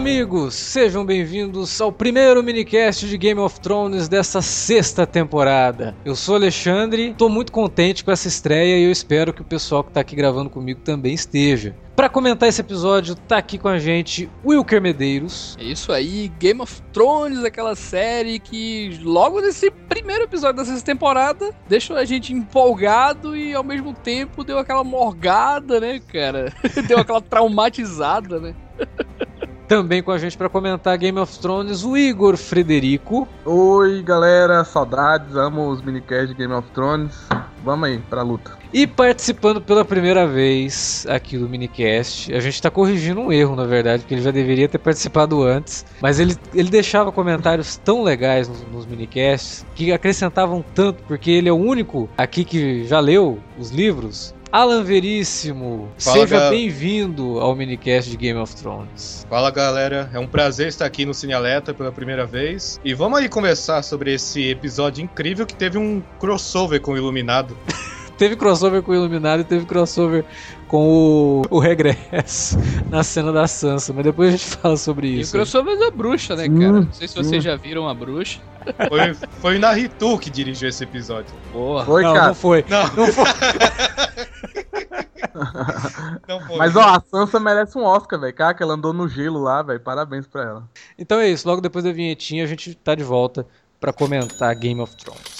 amigos! Sejam bem-vindos ao primeiro minicast de Game of Thrones dessa sexta temporada. Eu sou Alexandre, tô muito contente com essa estreia e eu espero que o pessoal que tá aqui gravando comigo também esteja. Para comentar esse episódio, tá aqui com a gente Wilker Medeiros. É isso aí, Game of Thrones, aquela série que logo nesse primeiro episódio sexta temporada deixou a gente empolgado e ao mesmo tempo deu aquela morgada, né, cara? deu aquela traumatizada, né? Também com a gente para comentar Game of Thrones, o Igor Frederico. Oi, galera, saudades, amo os minicasts de Game of Thrones. Vamos aí pra luta. E participando pela primeira vez aqui do minicast, a gente está corrigindo um erro, na verdade, porque ele já deveria ter participado antes, mas ele, ele deixava comentários tão legais nos, nos minicasts que acrescentavam tanto, porque ele é o único aqui que já leu os livros Alan Veríssimo, Fala, seja ga- bem-vindo ao minicast de Game of Thrones. Fala galera, é um prazer estar aqui no Cine Alerta pela primeira vez. E vamos aí conversar sobre esse episódio incrível que teve um crossover com o Iluminado. Teve crossover com o Iluminado e teve crossover com o, o Regresso na cena da Sansa, mas depois a gente fala sobre E o isso. crossover da bruxa, né, cara? Não sei se vocês já viram a bruxa. Foi, foi o Naruto que dirigiu esse episódio. Porra. Foi, não, cara. não foi. Não, Não foi. não foi. Mas ó, a Sansa merece um Oscar, velho. Cara, que ela andou no gelo lá, velho. Parabéns pra ela. Então é isso, logo depois da vinhetinha a gente tá de volta pra comentar Game of Thrones.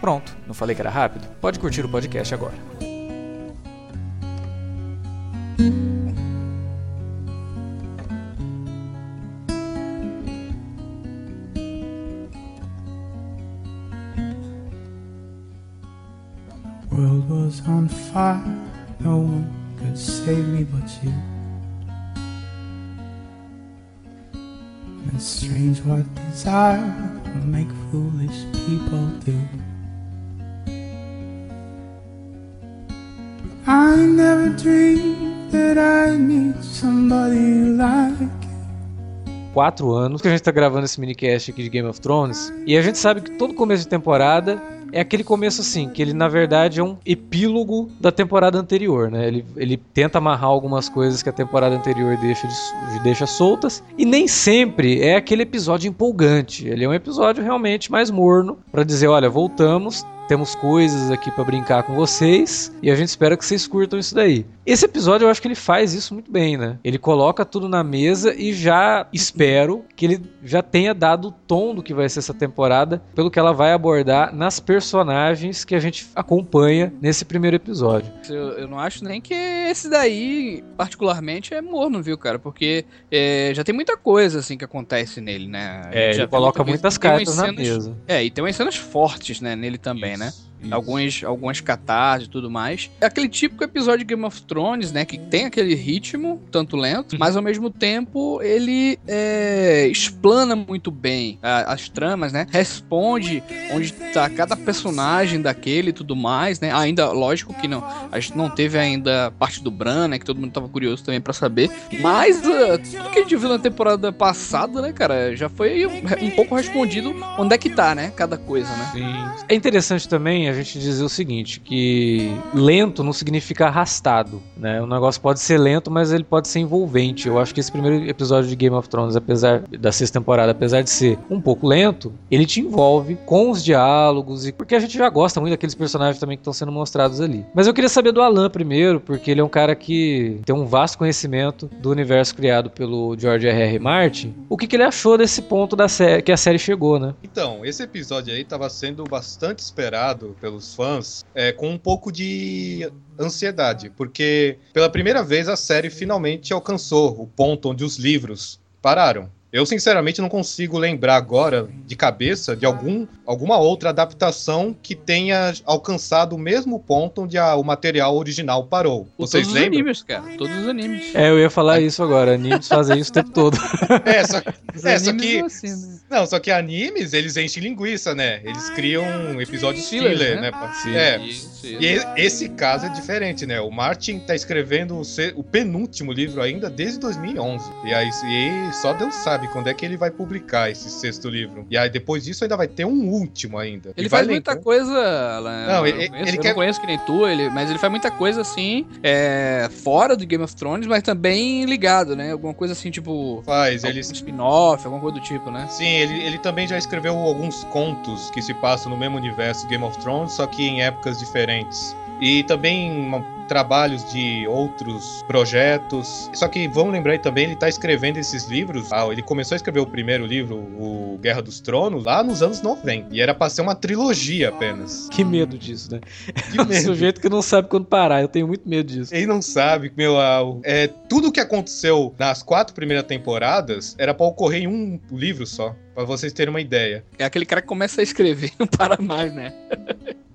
Pronto, não falei que era rápido? Pode curtir o podcast agora. World was on fire, no one could save me but you. And strange what desire will make foolish people do. I never dreamed that I need somebody like you. quatro anos que a gente tá gravando esse minicast aqui de Game of Thrones. E a gente sabe que todo começo de temporada é aquele começo assim, que ele na verdade é um epílogo da temporada anterior, né? Ele, ele tenta amarrar algumas coisas que a temporada anterior deixa, de- deixa soltas. E nem sempre é aquele episódio empolgante. Ele é um episódio realmente mais morno pra dizer, olha, voltamos. Temos coisas aqui pra brincar com vocês e a gente espera que vocês curtam isso daí. Esse episódio eu acho que ele faz isso muito bem, né? Ele coloca tudo na mesa e já espero que ele já tenha dado o tom do que vai ser essa temporada, pelo que ela vai abordar nas personagens que a gente acompanha nesse primeiro episódio. Eu, eu não acho nem que esse daí, particularmente, é morno, viu, cara? Porque é, já tem muita coisa, assim, que acontece nele, né? É, já ele viu coloca muita muitas cartas umas na cenas- mesa. É, e tem umas cenas fortes, né, nele também, né? Isso. Alguns, algumas catarses e tudo mais. É aquele típico episódio de Game of Thrones, né? Que tem aquele ritmo, tanto lento, mas ao mesmo tempo ele é, explana muito bem a- as tramas, né? Responde onde tá cada personagem daquele e tudo mais, né? Ainda, lógico que não. A gente não teve ainda parte do Bran, né? Que todo mundo tava curioso também pra saber. Mas ah, tudo que a gente viu na temporada passada, né, cara, já foi um, pouco respondido onde é que tá, né? Cada coisa, né? É interessante também a gente dizer o seguinte, que lento não significa arrastado, né? O negócio pode ser lento, mas ele pode ser envolvente. Eu acho que esse primeiro episódio de Game of Thrones, apesar da sexta temporada, apesar de ser um pouco lento, ele te envolve com os diálogos e porque a gente já gosta muito daqueles personagens também que estão sendo mostrados ali. Mas eu queria saber do Alan primeiro, porque ele é um cara que tem um vasto conhecimento do universo criado pelo George R. R. Martin. O que, que ele achou desse ponto da série que a série chegou, né? Então, esse episódio aí tava sendo bastante esperado pelos fãs, é, com um pouco de ansiedade, porque pela primeira vez a série finalmente alcançou o ponto onde os livros pararam. Eu, sinceramente, não consigo lembrar agora, de cabeça, de algum, alguma outra adaptação que tenha alcançado o mesmo ponto onde a- o material original parou. Vocês Todos os lembram? animes, cara. Todos os animes. É, eu ia falar isso agora. Animes fazem isso o tempo todo. É, só, Os é, só que. são assim, né? Não, só que animes, eles enchem linguiça, né? Eles criam episódios Fillers, filler, né? né? pra- Sim. É. Isso, E e- esse caso é diferente, né? O Martin tá escrevendo o penúltimo livro ainda desde 2011. E aí e só Deus sabe quando é que ele vai publicar esse sexto livro. E aí depois disso ainda vai ter um último ainda. Ele faz muita lembrar- coisa. Alan. Não, eu ele- conheço- ele eu quer- não conheço que nem tu, ele, mas ele faz muita coisa assim, é, fora do Game of Thrones, mas também ligado, né? Alguma coisa assim, tipo. Faz, eles spin-off, alguma coisa do tipo, né? Sim, ele, ele também já escreveu alguns contos que se passam no mesmo universo Game of Thrones, só que em épocas diferentes. E também trabalhos de outros projetos. Só que vamos lembrar aí também, ele tá escrevendo esses livros. Ah, ele começou a escrever o primeiro livro, o Guerra dos Tronos, lá nos anos 90. E era pra ser uma trilogia apenas. Que medo disso, né? Que O medo. sujeito que não sabe quando parar. Eu tenho muito medo disso. Ele não sabe, meu, é, tudo que aconteceu nas quatro primeiras temporadas era pra ocorrer em um livro só, Pra vocês terem uma ideia. É aquele cara que começa a escrever e não para mais, né?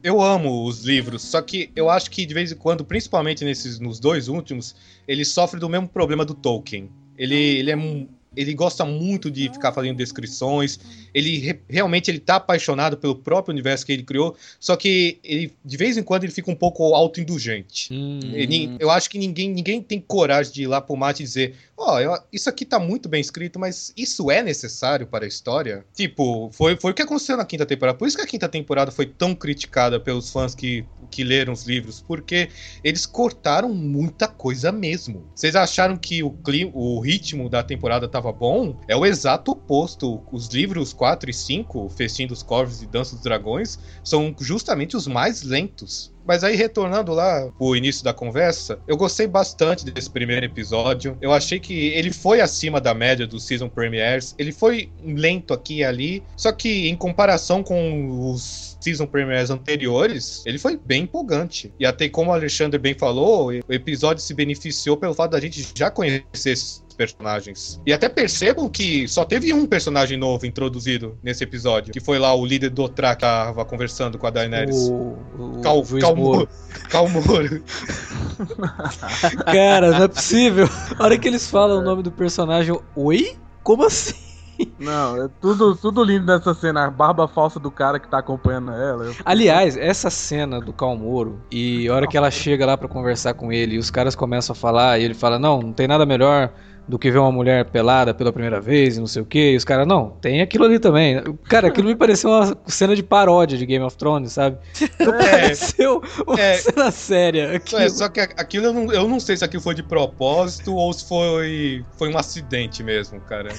Eu amo os livros, só que eu acho que de vez em quando, principalmente nesses nos dois últimos, ele sofre do mesmo problema do Tolkien. Ele, ele é mu- ele gosta muito de ficar fazendo descrições. Ele re- realmente ele tá apaixonado pelo próprio universo que ele criou, só que ele de vez em quando ele fica um pouco autoindulgente. Hum. Ele- eu acho que ninguém, ninguém tem coragem de ir lá pro mate e dizer: Ó, eu- isso aqui tá muito bem escrito, mas isso é necessário para a história? Tipo, foi, foi o que aconteceu na quinta temporada. Por isso que a quinta temporada foi tão criticada pelos fãs que, que leram os livros, porque eles cortaram muita coisa mesmo. Vocês acharam que o, clima, o ritmo da temporada tava bom? É o exato oposto. Os livros 4 e 5, Festim dos Corvos e Dança dos Dragões, são justamente os mais lentos. Mas aí, retornando lá pro início da conversa, eu gostei bastante desse primeiro episódio. Eu achei que ele foi acima da média dos season premieres. Ele foi lento aqui e ali. Só que, em comparação com os season premieres anteriores, ele foi bem empolgante. E até como o Alexandre bem falou, o episódio se beneficiou pelo fato da gente já conhecer esses personagens. E até percebam que só teve um personagem novo introduzido nesse episódio, que foi lá o líder do Otrak que tava conversando com a Daenerys. O, o Cal, Moro. Cara, não é possível. A hora que eles falam o nome do personagem, eu, oi? Como assim? Não, é tudo, tudo lindo nessa cena. A barba falsa do cara que tá acompanhando ela. Eu- Aliás, essa cena do Calmoro e a hora que ela chega lá pra conversar com ele e os caras começam a falar e ele fala: Não, não tem nada melhor do que ver uma mulher pelada pela primeira vez e não sei o que. E os caras, não, tem aquilo ali também. Cara, aquilo me pareceu uma cena de paródia de Game of Thrones, sabe? Não pareceu uma É. cena séria. aquilo. É, só que aquilo eu não, eu não sei se aquilo foi de propósito ou se foi, foi um acidente mesmo, cara.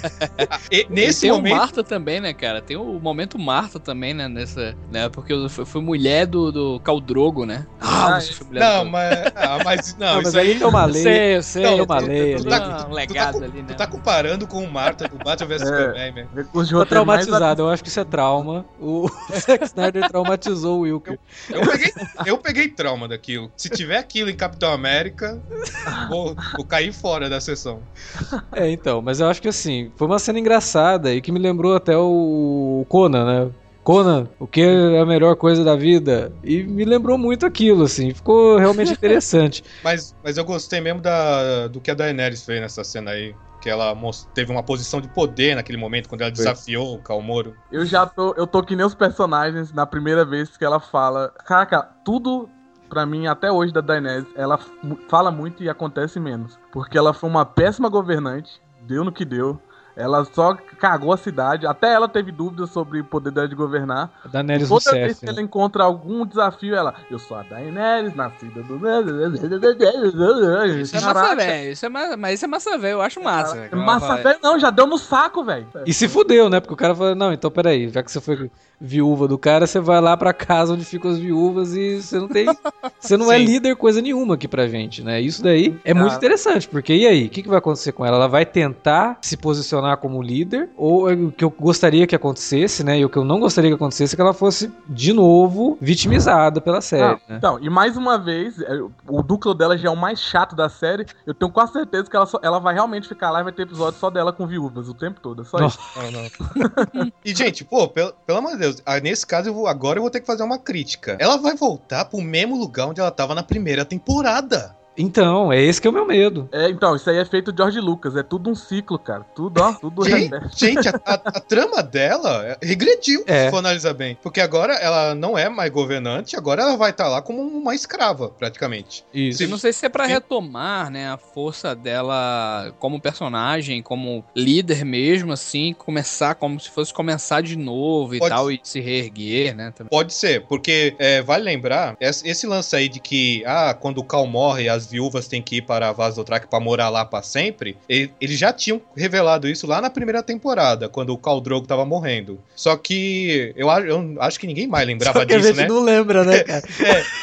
E E nesse tem momento. o Marta também, né, cara? Tem o momento Marta também, né? Nessa. Né, porque eu fui, fui mulher do, do Caldrogo, né? Ah, Ah, você foi mulher Não, do mas. Ah, mas não, Não, mas aí. aí tem uma Eu lei. sei, eu sei. Não, eu uma sei, lei tudo ali. uma Tu tá, legado com- ali, né? tu tá comparando com o Marta do Batman vs É. Superman, né? Recurso de Tô mais traumatizado, eu acho que isso é trauma. O Zack Snyder traumatizou o Wilker. Eu peguei, eu peguei trauma daquilo. Se tiver aquilo em Capitão América, vou, vou cair fora da sessão. É, então, mas eu acho que assim, foi uma cena engraçada e que me lembrou até o Conan, né? Conan, o que é a melhor coisa da vida? E me lembrou muito aquilo, assim, ficou realmente interessante. Mas, mas eu gostei mesmo da, do que a Daenerys fez nessa cena aí. Que ela teve uma posição de poder naquele momento, quando ela Foi. desafiou o Calmoro. Eu já tô, eu tô que nem os personagens na primeira vez que ela fala. Caraca, tudo pra mim até hoje da Daenerys, ela fala muito e acontece menos, porque ela foi uma péssima governante, deu no que deu. Ela só cagou a cidade, até ela teve dúvidas sobre o poder dela de governar. A Daenerys Toda vez que né? ela encontra algum desafio, ela, eu sou a Daenerys, nascida do Isso é massa velho. Isso é ma... Mas isso é massa velho, eu acho massa. velho. Massa velho não, já deu no saco, velho. E se fudeu, né? Porque o cara falou, não, então peraí, já que você foi viúva do cara, você vai lá pra casa onde ficam as viúvas e você não tem. Você não é líder coisa nenhuma aqui pra gente, né? Isso daí é muito Cara. interessante, porque e aí? O que, que vai acontecer com ela? Ela vai tentar se posicionar como líder, ou é o que eu gostaria que acontecesse, né? E o que eu não gostaria que acontecesse é que ela fosse de novo vitimizada pela série, Ah, né? Então, e mais uma vez, é, o núcleo dela já é o mais chato da série. Eu tenho quase certeza que ela, só- ela vai realmente ficar lá e vai ter episódio só dela com viúvas o tempo todo. É só Nossa. isso. Não, não. e, gente, pô, pelo, pelo amor de Deus, ah, nesse caso, eu vou- agora eu vou ter que fazer uma crítica. Ela vai voltar pro mesmo lugar onde ela tava na primeira temporada. Então, é esse que é o meu medo. É, então, isso aí é feito de George Lucas. É tudo um ciclo, cara. Tudo, ó, tudo Gente, gente, a, a- a trama dela é- regrediu, É. se for analisar bem. Porque agora ela não é mais governante, agora ela vai estar lá como uma escrava, praticamente. Isso. Eu não sei se é pra retomar, né, a força dela como personagem, como líder mesmo, assim, começar como se fosse começar de novo e Pode tal, e se reerguer, né? também. Pode ser, porque é, vale lembrar, esse, esse lance aí de que, ah, quando o Cal morre, as viúvas têm que ir para a Vasodrak pra morar lá pra sempre, ele- eles já tinham revelado isso lá na primeira temporada, quando o Khal Drogo tava morrendo. Só que eu, a- eu acho que ninguém mais lembrava Só que a disso, gente né? não lembra, né, cara?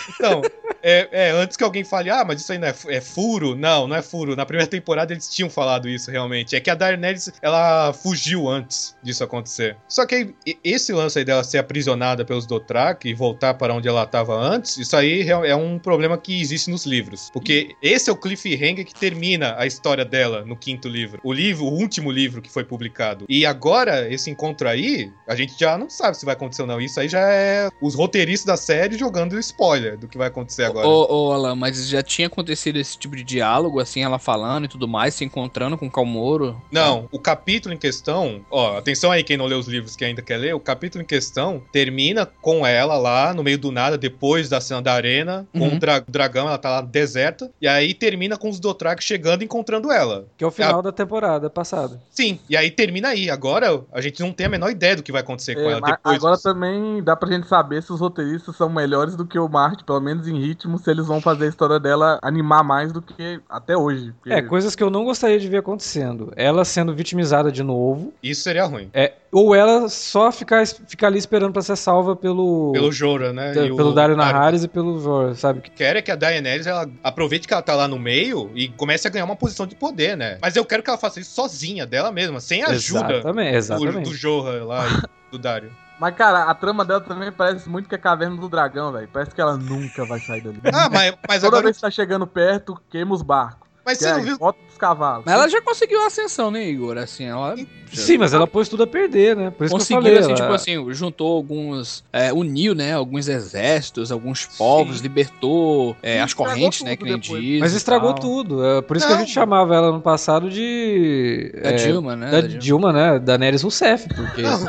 Então, é, é, antes que alguém fale, ah, mas isso aí não é, é furo. Não, não é furo. Na primeira temporada eles tinham falado isso realmente. É que a Daenerys, ela fugiu antes disso acontecer. Só que aí, esse lance aí dela ser aprisionada pelos Dothraki e voltar para onde ela estava antes, isso aí é um problema que existe nos livros. Porque esse é o cliffhanger que termina a história dela no quinto livro. O livro, o último livro que foi publicado. E agora, esse encontro aí, a gente já não sabe se vai acontecer ou não. Isso aí já é os roteiristas da série jogando spoiler do que vai acontecer agora. Ô, ô, Alan, mas já tinha acontecido esse tipo de diálogo, assim, ela falando e tudo mais, se encontrando com o Calmoro? Não, o capítulo em questão, ó, atenção aí quem não leu os livros que ainda quer ler, o capítulo em questão termina com ela lá no meio do nada, depois da cena da arena, com Uhum. o dra- dragão, ela tá lá e aí termina com os Dothraki chegando e encontrando ela. Que é o final da temporada passada. Sim, e aí termina aí. Agora a gente não tem a menor ideia do que vai acontecer com É, ela mas depois. agora disso. também dá pra gente saber se os roteiristas são melhores do que o Martin, pelo menos em ritmo, se eles vão fazer a história dela animar mais do que até hoje. Porque- É, coisas que eu não gostaria de ver acontecendo. Ela sendo vitimizada de novo, Isso seria ruim. é, ou ela só ficar, ficar ali esperando pra ser salva pelo, Pelo Jorah, né? e pelo Dario Naharis e pelo Jor, sabe? quero é que a Daenerys ela aproveite que ela tá lá no meio e comece a ganhar uma posição de poder, né? Mas eu quero que ela faça isso sozinha dela mesma, sem ajuda Exatamente, do, exatamente. do Jorah lá e do Dario. Mas, cara, a trama dela também parece muito que é a Caverna do Dragão, velho. Parece que ela nunca vai sair dali. Ah, mas, mas Toda agora. vez que tá chegando perto, queima os barcos. Mas Que você é, não viu? Volta cavalos. Mas ela já conseguiu a ascensão, né, Igor? Assim, ela Sim, mas ela pôs tudo a perder, né? Por isso conseguiu, que eu falei. assim, ela- tipo assim, juntou alguns. é, uniu, né? Alguns exércitos, alguns povos, Sim. libertou é, as correntes, né? Que nem diz. Mas estragou tudo. É por isso que a Não. gente chamava ela no passado de. Da é, Dilma, né? Da Da Dilma, né? Da Neres Rousseff, porque. Não.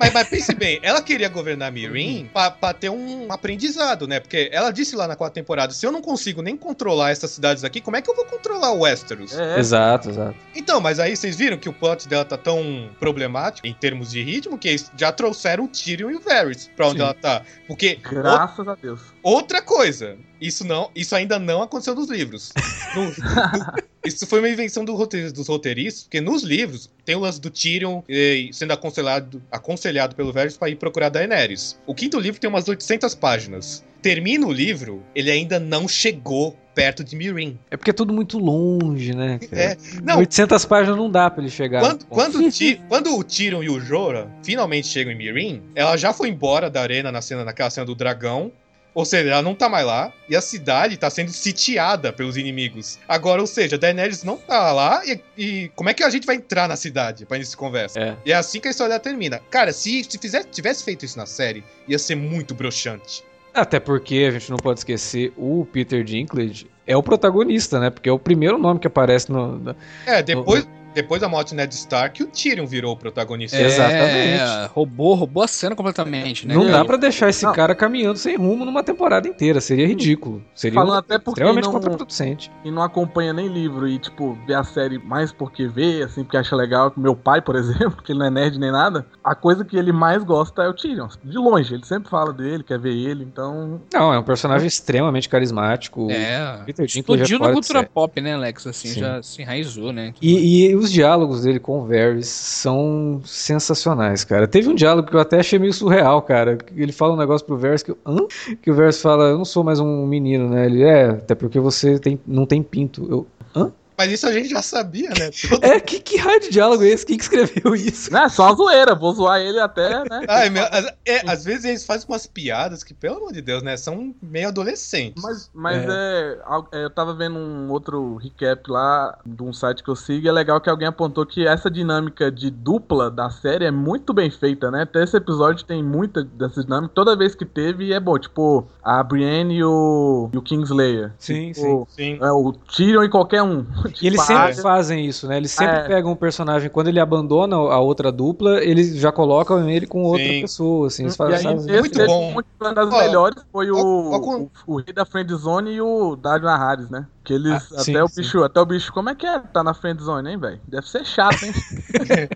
Mas, mas pense bem, ela queria governar Mirim pra, pra ter um aprendizado, né? Porque ela disse lá na quarta temporada: se eu não consigo nem controlar essas cidades aqui, como é que eu vou controlar o Westeros? É, Exato, exato. Então, mas aí vocês viram que o plot dela tá tão problemático em termos de ritmo que eles já trouxeram o Tyrion e o Varys pra onde Sim. ela tá. Porque graças a Deus. Outra coisa, isso não, isso ainda não aconteceu nos livros. No- no- isso foi uma invenção do roteir- dos roteiristas, porque nos livros tem o lance do Tyrion eh, sendo aconselhado, aconselhado pelo Varys para ir procurar Daenerys. O quinto livro tem umas 800 páginas. Termina o livro, ele ainda não chegou perto de Mirin. É porque é tudo muito longe, né? cara? É, não, 800 páginas não dá pra ele chegar. Quando, quando, o Ti- quando o Tyrion e o Jorah finalmente chegam em Mirin, ela já foi embora da arena na cena, naquela cena do dragão. Ou seja, ela não tá mais lá e a cidade tá sendo sitiada pelos inimigos. Agora, ou seja, a Daenerys não tá lá e, e como é que a gente vai entrar na cidade pra início de conversa? É. E é assim que a história termina. Cara, se, se fizer, tivesse feito isso na série, ia ser muito broxante. Até porque a gente não pode esquecer, o Peter Dinklage é o protagonista, né? Porque é o primeiro nome que aparece no. no- É, depois, depois da morte de Ned Stark, o Tyrion virou o protagonista. É, Exatamente. roubou, roubou a cena completamente, né? não cara? dá pra deixar esse Não. cara caminhando sem rumo numa temporada inteira. Seria ridículo. Seria Falando até porque extremamente não- contraproducente. E não acompanha nem livro e, tipo, vê a série mais porque vê, assim, porque acha legal. Meu pai, por exemplo, que ele não é nerd nem nada, a coisa que ele mais gosta é o Tyrion. De longe, ele sempre fala dele, quer ver ele, então. Não, é um personagem extremamente carismático. É. Peter Dinklage Explodiu é na fora de cultura pop, né, Alex? Assim, Sim. já se enraizou, né? E, e os diálogos dele com o Varys são sensacionais, cara. Teve um diálogo que eu até achei meio surreal, cara. Ele fala um negócio pro Varys que Hã? Que o Varys fala, eu não sou mais um menino, né? Ele é, até porque você tem, não tem pinto. Eu, Hã? Mas isso a gente já sabia, né? Todo- É, que, que raio de diálogo é esse? Quem que escreveu isso? Não, é só zoeira, vou zoar ele até, né? Ai, meu, as- é, às vezes eles fazem umas piadas que, pelo amor de Deus, né? São meio adolescentes. Mas, mas é. al- é, Eu tava vendo um outro recap lá de um site que eu sigo e é legal que alguém apontou que essa dinâmica de dupla da série é muito bem feita, né? Até esse episódio tem muita dessa dinâmica. Toda vez que teve é bom. Tipo, a Brienne e o, e o Kingslayer. Sim, Tipo, Sim. É, o Tyrion e qualquer um. E eles Tipo, sempre fazem isso, né? Eles sempre É. pegam um personagem, quando ele abandona a outra dupla, eles já colocam ele com outra Sim. pessoa, assim. Eles E fazem, aí, esse Muito teve bom. uma das melhores foi o, o, o rei da friendzone e o Dario Naharis, né? Que eles, Ah, até sim, o sim. bicho, até o bicho, como é que é tá na friendzone, hein, velho? Deve ser chato, hein?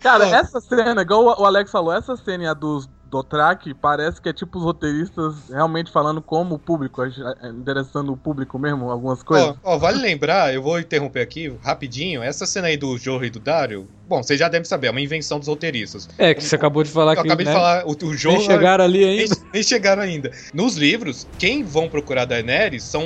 Cara, essa cena, igual o- o Alex falou, essa cena e a dos Dothraki parece que é tipo os roteiristas realmente falando como o público, eh, interessando o público mesmo, algumas coisas. Ó, ó, vale lembrar, eu vou interromper aqui rapidinho. Essa cena aí do Jorro e do Dario, bom, vocês já devem saber, é uma invenção dos roteiristas. É, que você acabou de falar Eu que acabei né, de falar, o, o Jorro. nem chegaram ali Nem, ainda. nem chegaram ainda. Nos livros, quem vão procurar Daenerys são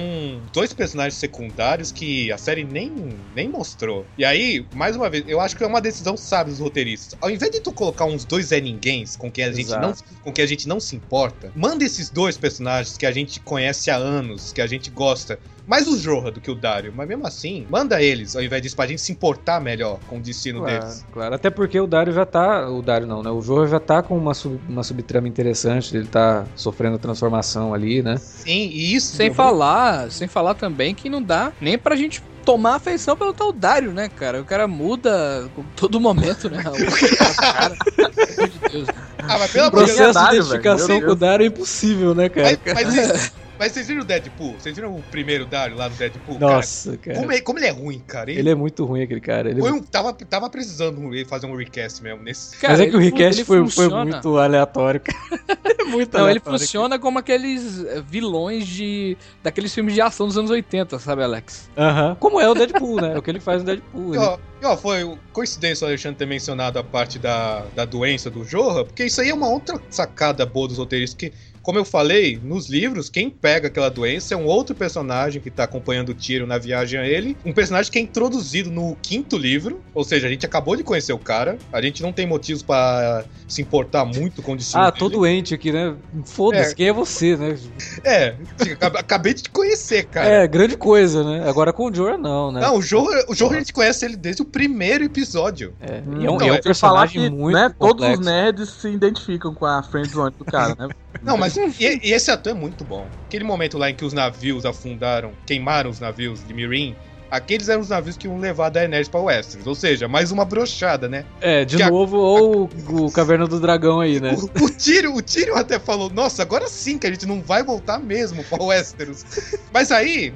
dois personagens secundários que a série nem, nem mostrou. E aí, mais uma vez, eu acho que é uma decisão sábia dos roteiristas. Ao invés de tu colocar uns dois Zé Ninguéms com quem a gente não, com quem a gente não se importa, manda esses dois personagens que a gente conhece há anos, que a gente gosta. Mais o Jorah do que o Dario, mas mesmo assim, manda eles, ao invés disso, pra gente se importar melhor com o destino Claro, deles. claro, até porque o Dario já tá. O Dario não, né? O Jorah já tá com uma, sub- uma subtrama interessante, ele tá sofrendo transformação ali, né? Sim, e isso. Sem falar, sem falar também que não dá nem pra gente tomar afeição pelo tal Dário, né, cara? O cara muda com todo momento, né? O cara, pelo amor de Deus. né? Ah, mas pelo O processo de identificação velho, com o Dario é impossível, né, cara? Mas, mas, mas vocês viram o Deadpool? Vocês viram o primeiro Dario lá no Deadpool? Cara, Nossa, cara. como, ele, como ele é ruim, cara. Ele, Ele é muito ruim, aquele cara. Ele... foi um- tava, tava precisando ele fazer um recast mesmo nesse. Cara, Mas é que o ele foi, foi muito aleatório, cara. É muito Não, ele funciona como aqueles eh, vilões de daqueles filmes de ação dos anos 80, sabe, Alex? Aham. Como é o Deadpool, né? É o que ele faz no Deadpool. E, ele- ó, e, ó, foi coincidência o Alexandre ter mencionado a parte da, da doença do Jorra, porque isso aí é uma outra sacada boa dos roteiristas, que, como eu falei, nos livros, quem pega aquela doença é um outro personagem que tá acompanhando o tiro na viagem a ele, um personagem que é introduzido no quinto livro, ou seja, a gente acabou de conhecer o cara, a gente não tem motivos pra se importar muito com o destino Ah, dele. tô doente aqui, né? Foda-se, É. quem é você, né? É, acab- acabei de te conhecer, cara. É, grande coisa, né? Agora com o Jorah não, né? Não, o Jorra, o a gente conhece ele desde o primeiro episódio. É, Hum, e é um, então, é um é- personagem que, muito né, todos os nerds se identificam com a friendzone do cara, né? Não, mas e, e esse ator é muito bom. Aquele momento lá em que os navios afundaram, queimaram os navios de Mirim, aqueles eram os navios que iam levar a Daenerys pra Westeros. Ou seja, mais uma brochada, né? É, de Que a- novo, ou o, Caverna do Dragão aí, né? O, o Tyrion, o Tyrion até falou, nossa, agora sim que a gente não vai voltar mesmo pra Westeros. Mas aí,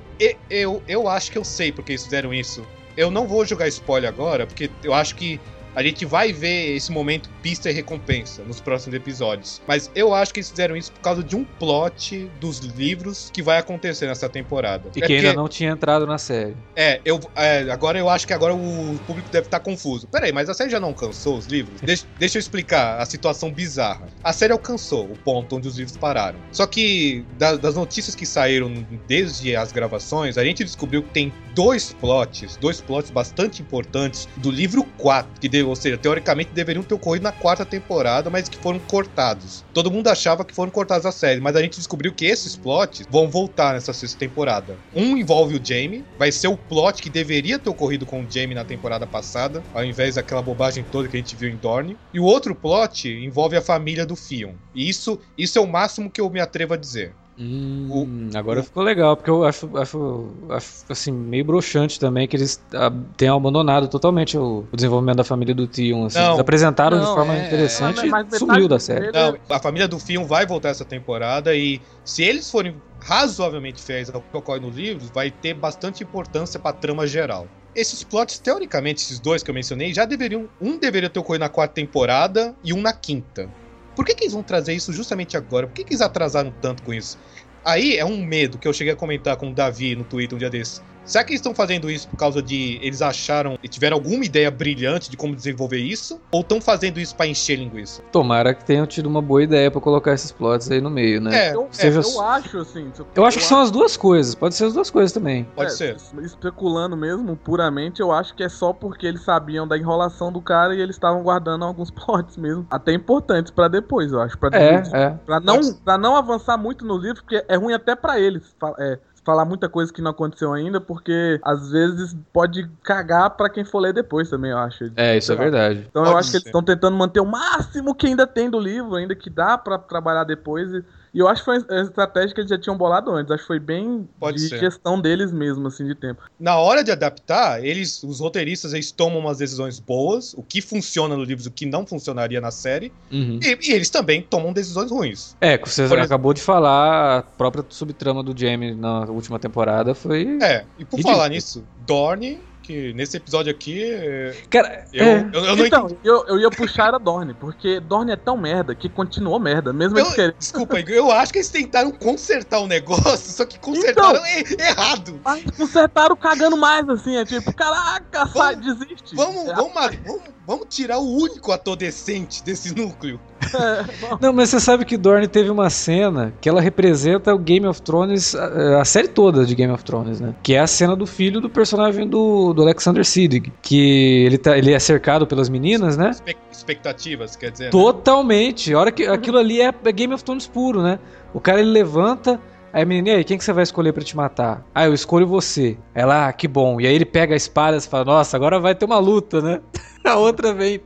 eu, eu acho que eu sei porque eles fizeram isso. Eu não vou jogar spoiler agora, porque eu acho que a gente vai ver esse momento pista e recompensa nos próximos episódios. Mas eu acho que eles fizeram isso por causa de um plot dos livros que vai acontecer nessa temporada. E É que ainda porque- não tinha entrado na série. é, eu, é, agora eu acho que agora o público deve estar confuso. Peraí, mas a série já não alcançou os livros? Deixa, deixa eu explicar a situação bizarra. A série alcançou o ponto onde os livros pararam. Só que da- das notícias que saíram desde as gravações, a gente descobriu que tem dois plots, dois plots bastante importantes do livro 4, que deve, ou seja, teoricamente deveriam ter ocorrido na quarta temporada, mas que foram cortados. Todo mundo achava que foram cortados da série, mas a gente descobriu que esses plots vão voltar nessa sexta temporada. Um envolve o Jamie, vai ser o plot que deveria ter ocorrido com o Jamie na temporada passada, ao invés daquela bobagem toda que a gente viu em Dorne. E o outro plot envolve a família do Fion. E isso, isso é o máximo que eu me atrevo a dizer. Hum, agora ficou legal, porque eu acho, acho, acho, assim, meio broxante também que eles ah, tenham abandonado totalmente o, o desenvolvimento da família do Tion. Assim. Eles apresentaram de Não, forma é- interessante é, mas e sumiu da série. Não, a família do Fion vai voltar essa temporada e se eles forem razoavelmente fiéis ao que ocorre nos livros, vai ter bastante importância pra trama geral. Esses plots, teoricamente, esses dois que eu mencionei, já deveriam. Um deveria ter ocorrido na quarta temporada e um na quinta. Por que, que eles vão trazer isso justamente agora? Por que, que eles atrasaram tanto com isso? Aí é um medo que eu cheguei a comentar com o Davi no Twitter um dia desses. Será que eles estão fazendo isso por causa de eles acharam e tiveram alguma ideia brilhante de como desenvolver isso? Ou estão fazendo isso pra encher linguiça? Tomara que tenham tido uma boa ideia pra colocar esses plots aí no meio, né? É, Eu, seja- eu acho, assim. se Eu acho que são as duas coisas, pode ser as duas coisas também. pode é, ser. Especulando mesmo, puramente, eu acho que é só porque eles sabiam da enrolação do cara e eles estavam guardando alguns plots mesmo. Até importantes pra depois, eu acho. Pra, É, é. pra, não, Pode- pra não avançar muito nos livros, porque é ruim até pra eles. é, falar muita coisa que não aconteceu ainda, porque às vezes pode cagar pra quem for ler depois também, eu acho. É, isso é verdade. Então eu Pode acho que eles ser. estão tentando manter o máximo que ainda tem do livro, ainda que dá pra trabalhar depois. E, e eu acho que foi a estratégia que eles já tinham bolado antes. Acho que foi bem Pode de ser. gestão deles mesmo, assim, de tempo. Na hora de adaptar, eles, os roteiristas, eles tomam umas decisões boas, o que funciona no livro, o que não funcionaria na série, Uhum. e, e eles também tomam decisões ruins. É, que você exemplo- acabou de falar, a própria subtrama do Jamie na última temporada foi. É, e por Ridículo. falar nisso, Dorne, que nesse episódio aqui, é, Cara, eu, é. eu, eu não então, eu, eu ia puxar a Dorne, porque Dorne é tão merda que continuou merda, mesmo Eu- eles querendo. Desculpa, Igor, eu acho que eles tentaram consertar o negócio, só que consertaram Então. errado. Mas consertaram cagando mais, assim, é tipo, caraca, sai, Vamos- desiste. Vamos, É, vamos, vamos, vamos tirar o único ator decente desse núcleo. Não, mas você sabe que Dorne teve uma cena que ela representa o Game of Thrones, a, a série toda de Game of Thrones, né? Que é a cena do filho do personagem do, do Alexander Siddig. Que ele, tá, ele é cercado pelas meninas, né? Expectativas, quer dizer. né? Totalmente. A hora que aquilo ali é é Game of Thrones puro, né? O cara ele levanta, aí a menina, e aí, quem que você vai escolher pra te matar? Ah, eu escolho você. Ela, ah, que bom. E aí ele pega a espada e fala, nossa, agora vai ter uma luta, né? A outra vem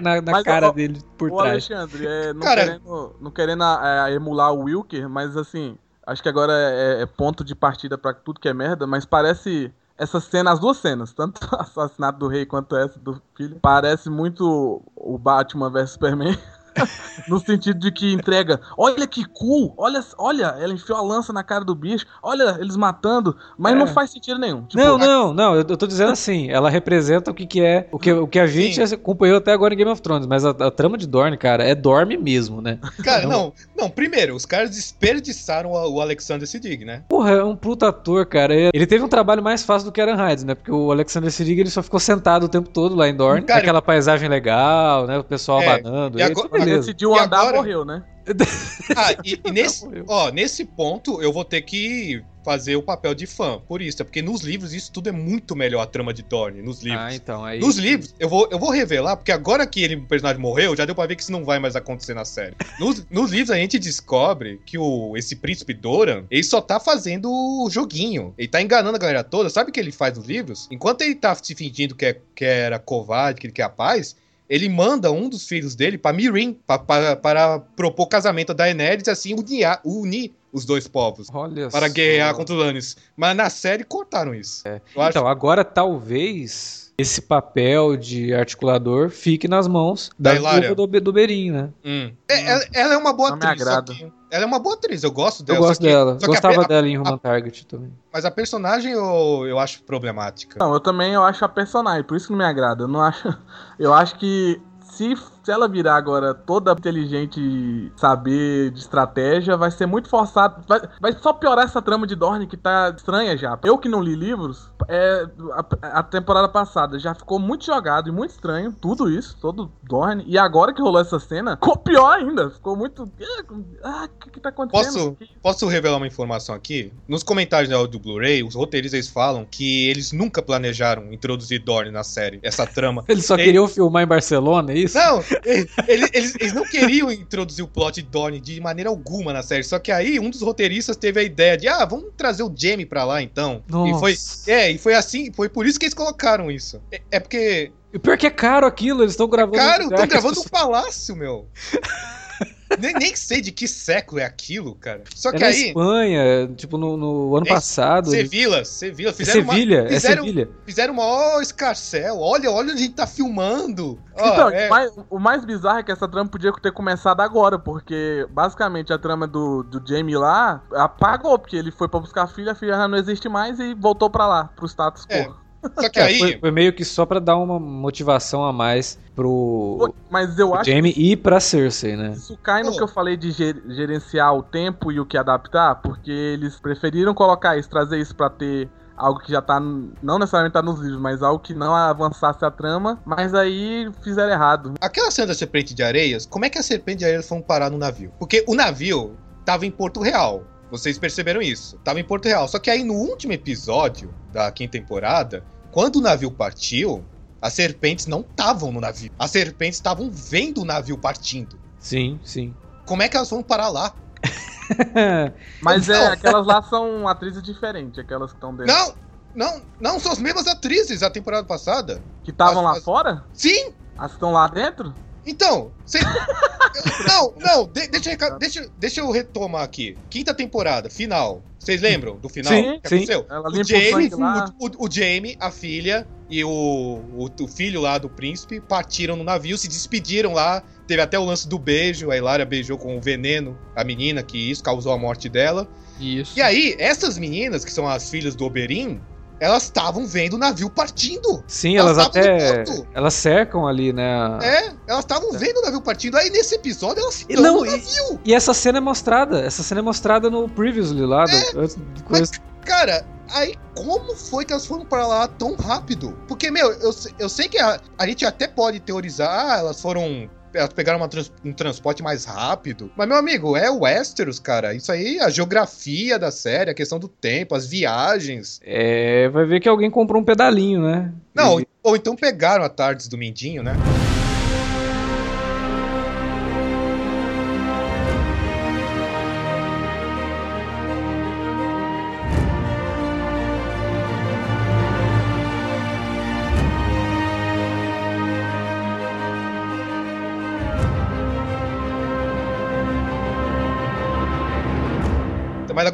na, na cara ó, dele por Ô trás. Alexandre, é, não Cara- querendo, não querendo é, emular o Wilker, mas assim, acho que agora é, é ponto de partida pra tudo que é merda, mas parece essa cena, as duas cenas, tanto o assassinato do rei quanto essa do filho, parece muito o Batman vs Superman. no sentido de que entrega, olha que cool, olha, olha, ela enfiou a lança na cara do bicho, olha eles matando, mas É. não faz sentido nenhum. Tipo, Não, não, não, eu eu tô dizendo assim, ela representa o que, que é, o que, o que a gente acompanhou até agora em Game of Thrones, mas a, a trama de Dorne, cara, é Dorme mesmo, né? Cara, não, não, primeiro, os caras desperdiçaram o o Alexander Siddig, né? Porra, é um puta ator, cara. Ele teve um trabalho mais fácil do que Aaron Hydes, né? Porque o Alexander Siddig ele só ficou sentado o tempo todo lá em Dorne, Cara, aquela paisagem legal, né? O pessoal É, abanando. e ele, agora-. Decidiu E andar, agora- morreu, né? Ah, e, e nesse, ó, nesse ponto eu vou ter que fazer o papel de fã, por isso, é porque nos livros isso tudo é muito melhor a trama de Dorne, nos livros. Ah, então, aí... Nos livros, eu vou, eu vou revelar, porque agora que ele, o personagem morreu, já deu pra ver que isso não vai mais acontecer na série. Nos, nos livros a gente descobre que o, esse príncipe Doran, ele só tá fazendo o joguinho. Ele tá enganando a galera toda. Sabe o que ele faz nos livros? Enquanto ele tá se fingindo que, é, que era covarde, que ele quer a paz, ele manda um dos filhos dele pra Mirin, pra, pra- para propor casamento a Daenerys e assim unir, unir os dois povos. Olha Para só. guerrear contra os Lannister. Mas na série cortaram isso. Acho Então, agora talvez esse papel de articulador fique nas mãos Da da do, do Berim, né? Hum. É, ela, ela é uma boa Não atriz. ela é uma boa atriz, eu gosto Eu dela. gosto só que- dela. a Gostava pe- dela em Human Target também. Mas a personagem eu, eu acho problemática. Não, eu também eu acho a personagem, por isso que não me agrada. Eu não acho. Eu acho que se, se ela virar agora toda inteligente e saber de estratégia, vai ser muito forçado. Vai, vai só piorar essa trama de Dorne que tá estranha já. Eu que não li livros, é, a, a temporada passada já ficou muito jogado e muito estranho, tudo isso, todo Dorne. E agora que rolou essa cena, ficou pior ainda. Ficou muito. Ah, o que, que tá acontecendo? Posso, posso revelar uma informação aqui? Nos comentários do Blu-ray, os roteiristas eles falam que eles nunca planejaram introduzir Dorne na série, essa trama. Eles só Ei. queriam filmar em Barcelona, é isso? Não, eles, eles, eles não queriam introduzir o plot de Dorne de maneira alguma na série. Só que aí um dos roteiristas teve a ideia de, ah, vamos trazer o Jamie pra lá então. E foi, Nossa. é, e foi assim, foi por isso que eles colocaram isso. É, é porque, E o pior que é caro aquilo, eles estão gravando. tô que as gravando um palácio, meu. nem, nem sei de que século é aquilo, cara. Só É que na aí, Espanha, tipo, no, no ano É passado. Sevilla, Sevilla, É fizeram uma, Sevilha, é fizeram- Sevilha. fizeram uma ó, escarcel. Olha, olha onde a gente tá filmando. Ó, Então, é- o mais- o mais bizarro é que essa trama podia ter começado agora, porque basicamente a trama do, do Jamie lá apagou, porque ele foi pra buscar a filha, a filha já não existe mais e voltou pra lá, pro status quo. É, Só que É, aí, foi, foi meio que só pra dar uma motivação a mais pro, Mas eu pro acho Jamie e pra Cersei, né? que isso cai no Pô. que eu falei de ger- gerenciar o tempo e o que adaptar, porque eles preferiram colocar isso, trazer isso pra ter algo que já tá. Não necessariamente tá nos livros, mas algo que não avançasse a trama. Mas aí fizeram errado. Aquela cena da serpente de areias, como é que a serpente de areias foram parar no navio? Porque o navio tava em Porto Real. Vocês perceberam isso? Tava em Porto Real. Só que aí no último episódio da quinta temporada, quando o navio partiu, as serpentes não estavam no navio. As serpentes estavam vendo o navio partindo. Sim, sim. Como é que elas vão parar lá? Mas é, aquelas lá são atrizes diferentes, aquelas que estão dentro. Não, não, não são as mesmas atrizes da temporada passada. Que estavam lá As- fora? Sim! As que estão lá dentro? Então, cê... não, não, de- deixa, eu deixa, deixa eu retomar aqui. Quinta temporada, final. Vocês lembram do final? Sim, que sim. aconteceu? Ela O Jamie, o, o- o Jamie, a filha e o, o, o filho lá do príncipe partiram no navio, se despediram lá. Teve até o lance do beijo. A Hilária beijou com o veneno a menina, que isso causou a morte dela. Isso. E aí, essas meninas, que são as filhas do Oberyn, elas estavam vendo o navio partindo. Sim, Elas elas até. Elas cercam ali, né? É, elas estavam vendo o navio partindo. Aí nesse episódio elas E estão não, no e- navio. E essa cena é mostrada. Essa cena é mostrada no Previously lá. do- É, de coisa- Cara, aí como foi que elas foram pra lá tão rápido? Porque, meu, eu, eu sei que a, a gente até pode teorizar, ah, elas foram. Elas pegaram uma trans- um transporte mais rápido. Mas, meu amigo, é o Westeros, cara. Isso aí, a geografia da série, a questão do tempo, as viagens. É, vai ver que alguém comprou um pedalinho, né? Não, E- ou então pegaram a Tardes do Mindinho, né?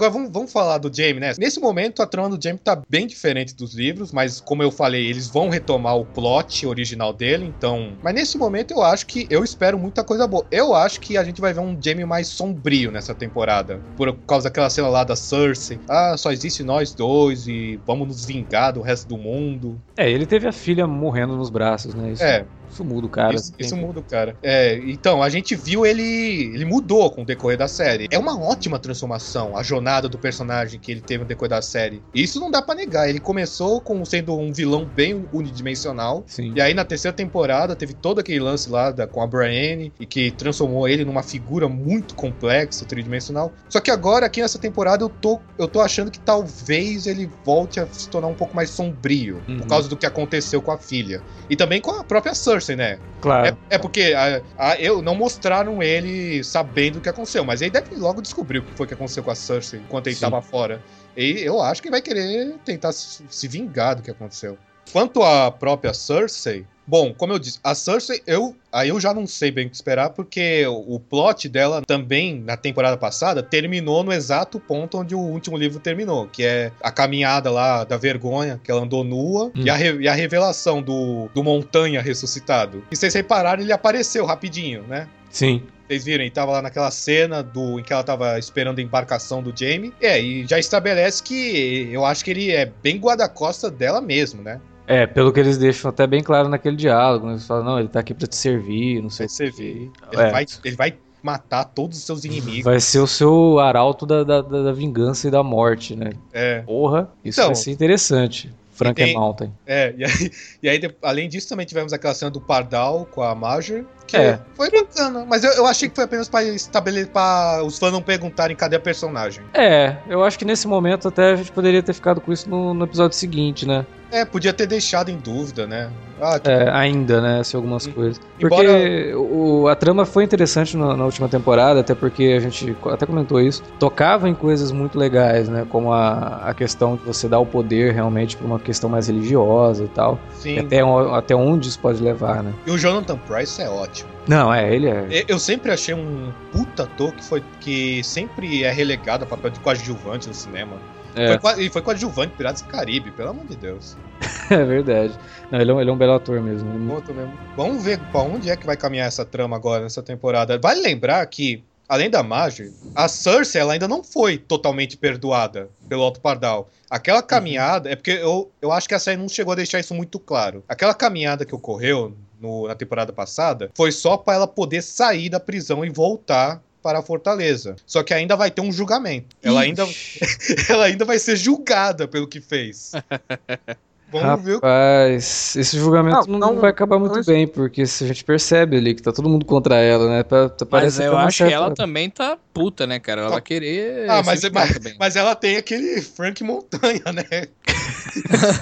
Agora vamos, vamos falar do Jamie, né? Nesse momento, a trama do Jamie tá bem diferente dos livros, mas como eu falei, eles vão retomar o plot original dele, então. Mas nesse momento eu acho que eu espero muita coisa boa. Eu acho que a gente vai ver um Jamie mais sombrio nessa temporada. Por causa daquela cena lá da Cersei. Ah, só existe nós dois e vamos nos vingar do resto do mundo. É, ele teve a filha morrendo nos braços, né? Isso, É. isso muda o cara. isso, isso muda o cara. É, então, a gente viu ele. Ele mudou com o decorrer da série. É uma ótima transformação, a jornada do personagem que ele teve no decorrer da série. Isso não dá pra negar. Ele começou com sendo um vilão bem unidimensional. Sim. E aí, na terceira temporada, teve todo aquele lance lá da, com a Brienne e que transformou ele numa figura muito complexa, tridimensional. Só que agora, aqui nessa temporada, eu tô, eu tô achando que talvez ele volte a se tornar um pouco mais sombrio, Uhum. por causa do que aconteceu com a filha. E também com a própria Cersei, né? Claro. É, é porque a, a- eu não mostraram ele sabendo o que aconteceu, mas ele deve logo descobrir o que foi que aconteceu com a Cersei enquanto ele Sim. tava fora. E eu acho que vai querer tentar se, se vingar do que aconteceu. Quanto à própria Cersei, bom, como eu disse, a Cersei, eu, aí eu já não sei bem o que esperar, porque o, plot dela também, na temporada passada, terminou no exato ponto onde o último livro terminou, que é a caminhada lá da vergonha, que ela andou nua, Hum. e, a e a revelação do, do Montanha ressuscitado. E vocês repararam, ele apareceu rapidinho, né? Sim. Vocês viram, ele tava lá naquela cena do, em que ela tava esperando a embarcação do Jamie. É, e já estabelece que eu acho que ele é bem guarda-costa dela mesmo, né? É, pelo que eles deixam até bem claro naquele diálogo. né? Eles falam, não, ele tá aqui pra te servir, não sei quê. vê. Ele, É. vai, ele vai matar todos os seus inimigos. Vai ser o seu arauto da, da, da- vingança e da morte, né? É, Porra, isso Então, vai ser interessante. Frank tem- Mountain. é. E aí, e aí, além disso, também tivemos aquela cena do Pardal com a Marjorie. Que É. foi bacana. Mas eu, eu achei que foi apenas pra estabelecer. pra os fãs não perguntarem cadê a personagem. É, eu acho que nesse momento até a gente poderia ter ficado com isso no, no episódio seguinte, né? É, podia ter deixado em dúvida, né? Ah, que- É, ainda, né? Se algumas coisas. Embora- Porque o, a trama foi interessante na, na última temporada, até porque a gente até comentou isso. Tocava em coisas muito legais, né? Como a, a questão de você dar o poder realmente pra uma questão mais religiosa e tal. E sim. até, o- até onde isso pode levar, né? E o Jonathan Price é ótimo. Não, é, ele é. Eu- sempre achei um puta ator que, foi, que sempre é relegado a papel de coadjuvante no cinema. É, Foi, coa- e foi coadjuvante Piratas do Caribe, pelo amor de Deus. é verdade. Não, ele é, um, ele é um belo ator mesmo. Ele- mesmo. Vamos ver pra onde é que vai caminhar essa trama agora, nessa temporada. Vale lembrar que, além da Marjorie, a Cersei ela ainda não foi totalmente perdoada pelo Alto Pardal. Aquela caminhada, é porque eu, eu acho que a série não chegou a deixar isso muito claro. Aquela caminhada que ocorreu no- na temporada passada foi só pra ela poder sair da prisão e voltar para a fortaleza. Só que ainda vai ter um julgamento. Ela ainda, ela ainda vai ser julgada pelo que fez. Vamos ver Rapaz, esse julgamento Não, não, não- vai acabar muito não- bem, porque se a gente percebe ali que tá todo mundo contra ela, né? Tá- tá- Mas parece eu uma acho que ela também tá puta, né, cara? Ela vai querer. Ah, mas, se mas, mas ela tem aquele Frank Montanha, né?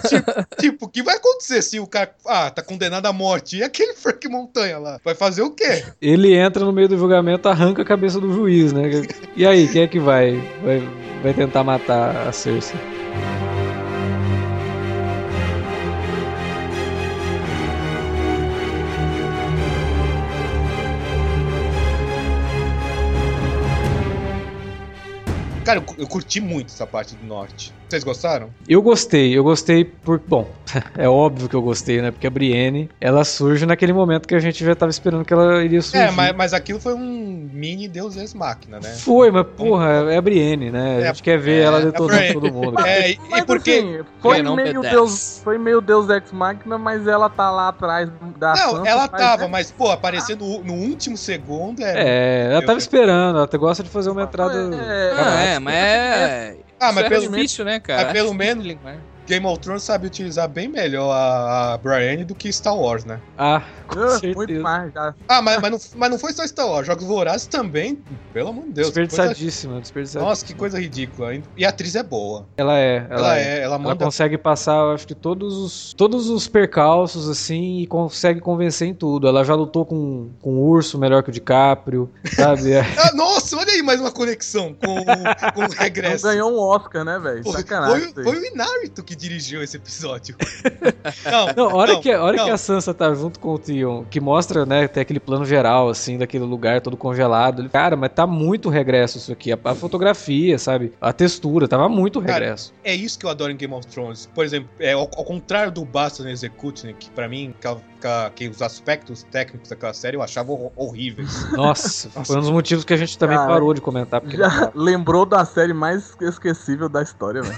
tipo, tipo, o que vai acontecer se o cara. Ah, tá condenado à morte? E aquele Frank Montanha lá? Vai fazer o quê? Ele entra no meio do julgamento, arranca a cabeça do juiz, né? E aí, quem é que vai? Vai, vai tentar matar a Cersei? Cara, eu, eu curti muito essa parte do norte. Vocês gostaram? Eu gostei, eu gostei por. Bom, é óbvio que eu gostei, né? Porque a Brienne, ela surge naquele momento que a gente já tava esperando que ela iria surgir. É, mas, mas aquilo foi um mini Deus Ex Machina, né? Foi, mas porra, é a Brienne, né? A É, gente quer ver é, ela é detonando Brienne. todo mundo. É, e, Mas e porque. assim, foi meio? Deus, foi meio Deus Ex Machina, mas ela tá lá atrás da Não, Sansa, ela tava, né? mas, pô, aparecendo no, no último segundo é. É, ela tava Eu- esperando, ela até gosta de fazer uma entrada. É, Ah, é, mas é. Ah, mas isso pelo é menos difícil, né, cara? mas pelo É menos-? Game of Thrones sabe utilizar bem melhor a, a Brienne do que Star Wars, né? Ah, com certeza. muito mais. Já. Ah, mas, mas, não, mas não foi só Star Wars. Jogos Vorazes também, pelo amor de Deus. que coisa- Desperdiçadíssima, desperdiçadíssima. Nossa, que coisa ridícula. E a atriz é boa. Ela é, ela, Ela, é. é, ela Ela manda. consegue passar, acho que todos os, todos os percalços, assim, e consegue convencer em tudo. Ela já lutou com, com o urso melhor que o DiCaprio, sabe? É. Ah, nossa, olha aí mais uma conexão com, o- com o Não regresso. ganhou um Oscar, né, velho? Sacanagem. Foi, foi o Inárito que dirigiu esse episódio. Não, Não, a hora, não, que, a hora não. que a Sansa tá junto com o Theon, que mostra, né, tem aquele plano geral, assim, daquele lugar todo congelado. ele- Cara, mas tá muito regresso isso aqui. A, a fotografia, sabe? A textura, tava muito Cara, regresso. É isso que eu adoro em Game of Thrones. Por exemplo, é, ao, ao contrário do Bastion Execution, que pra mim, que, que- que os aspectos técnicos daquela série eu achava hor- horríveis. Nossa, foi um dos motivos que a gente também Cara, parou de comentar. Porque Já lembrou da série mais esquecível da história, velho.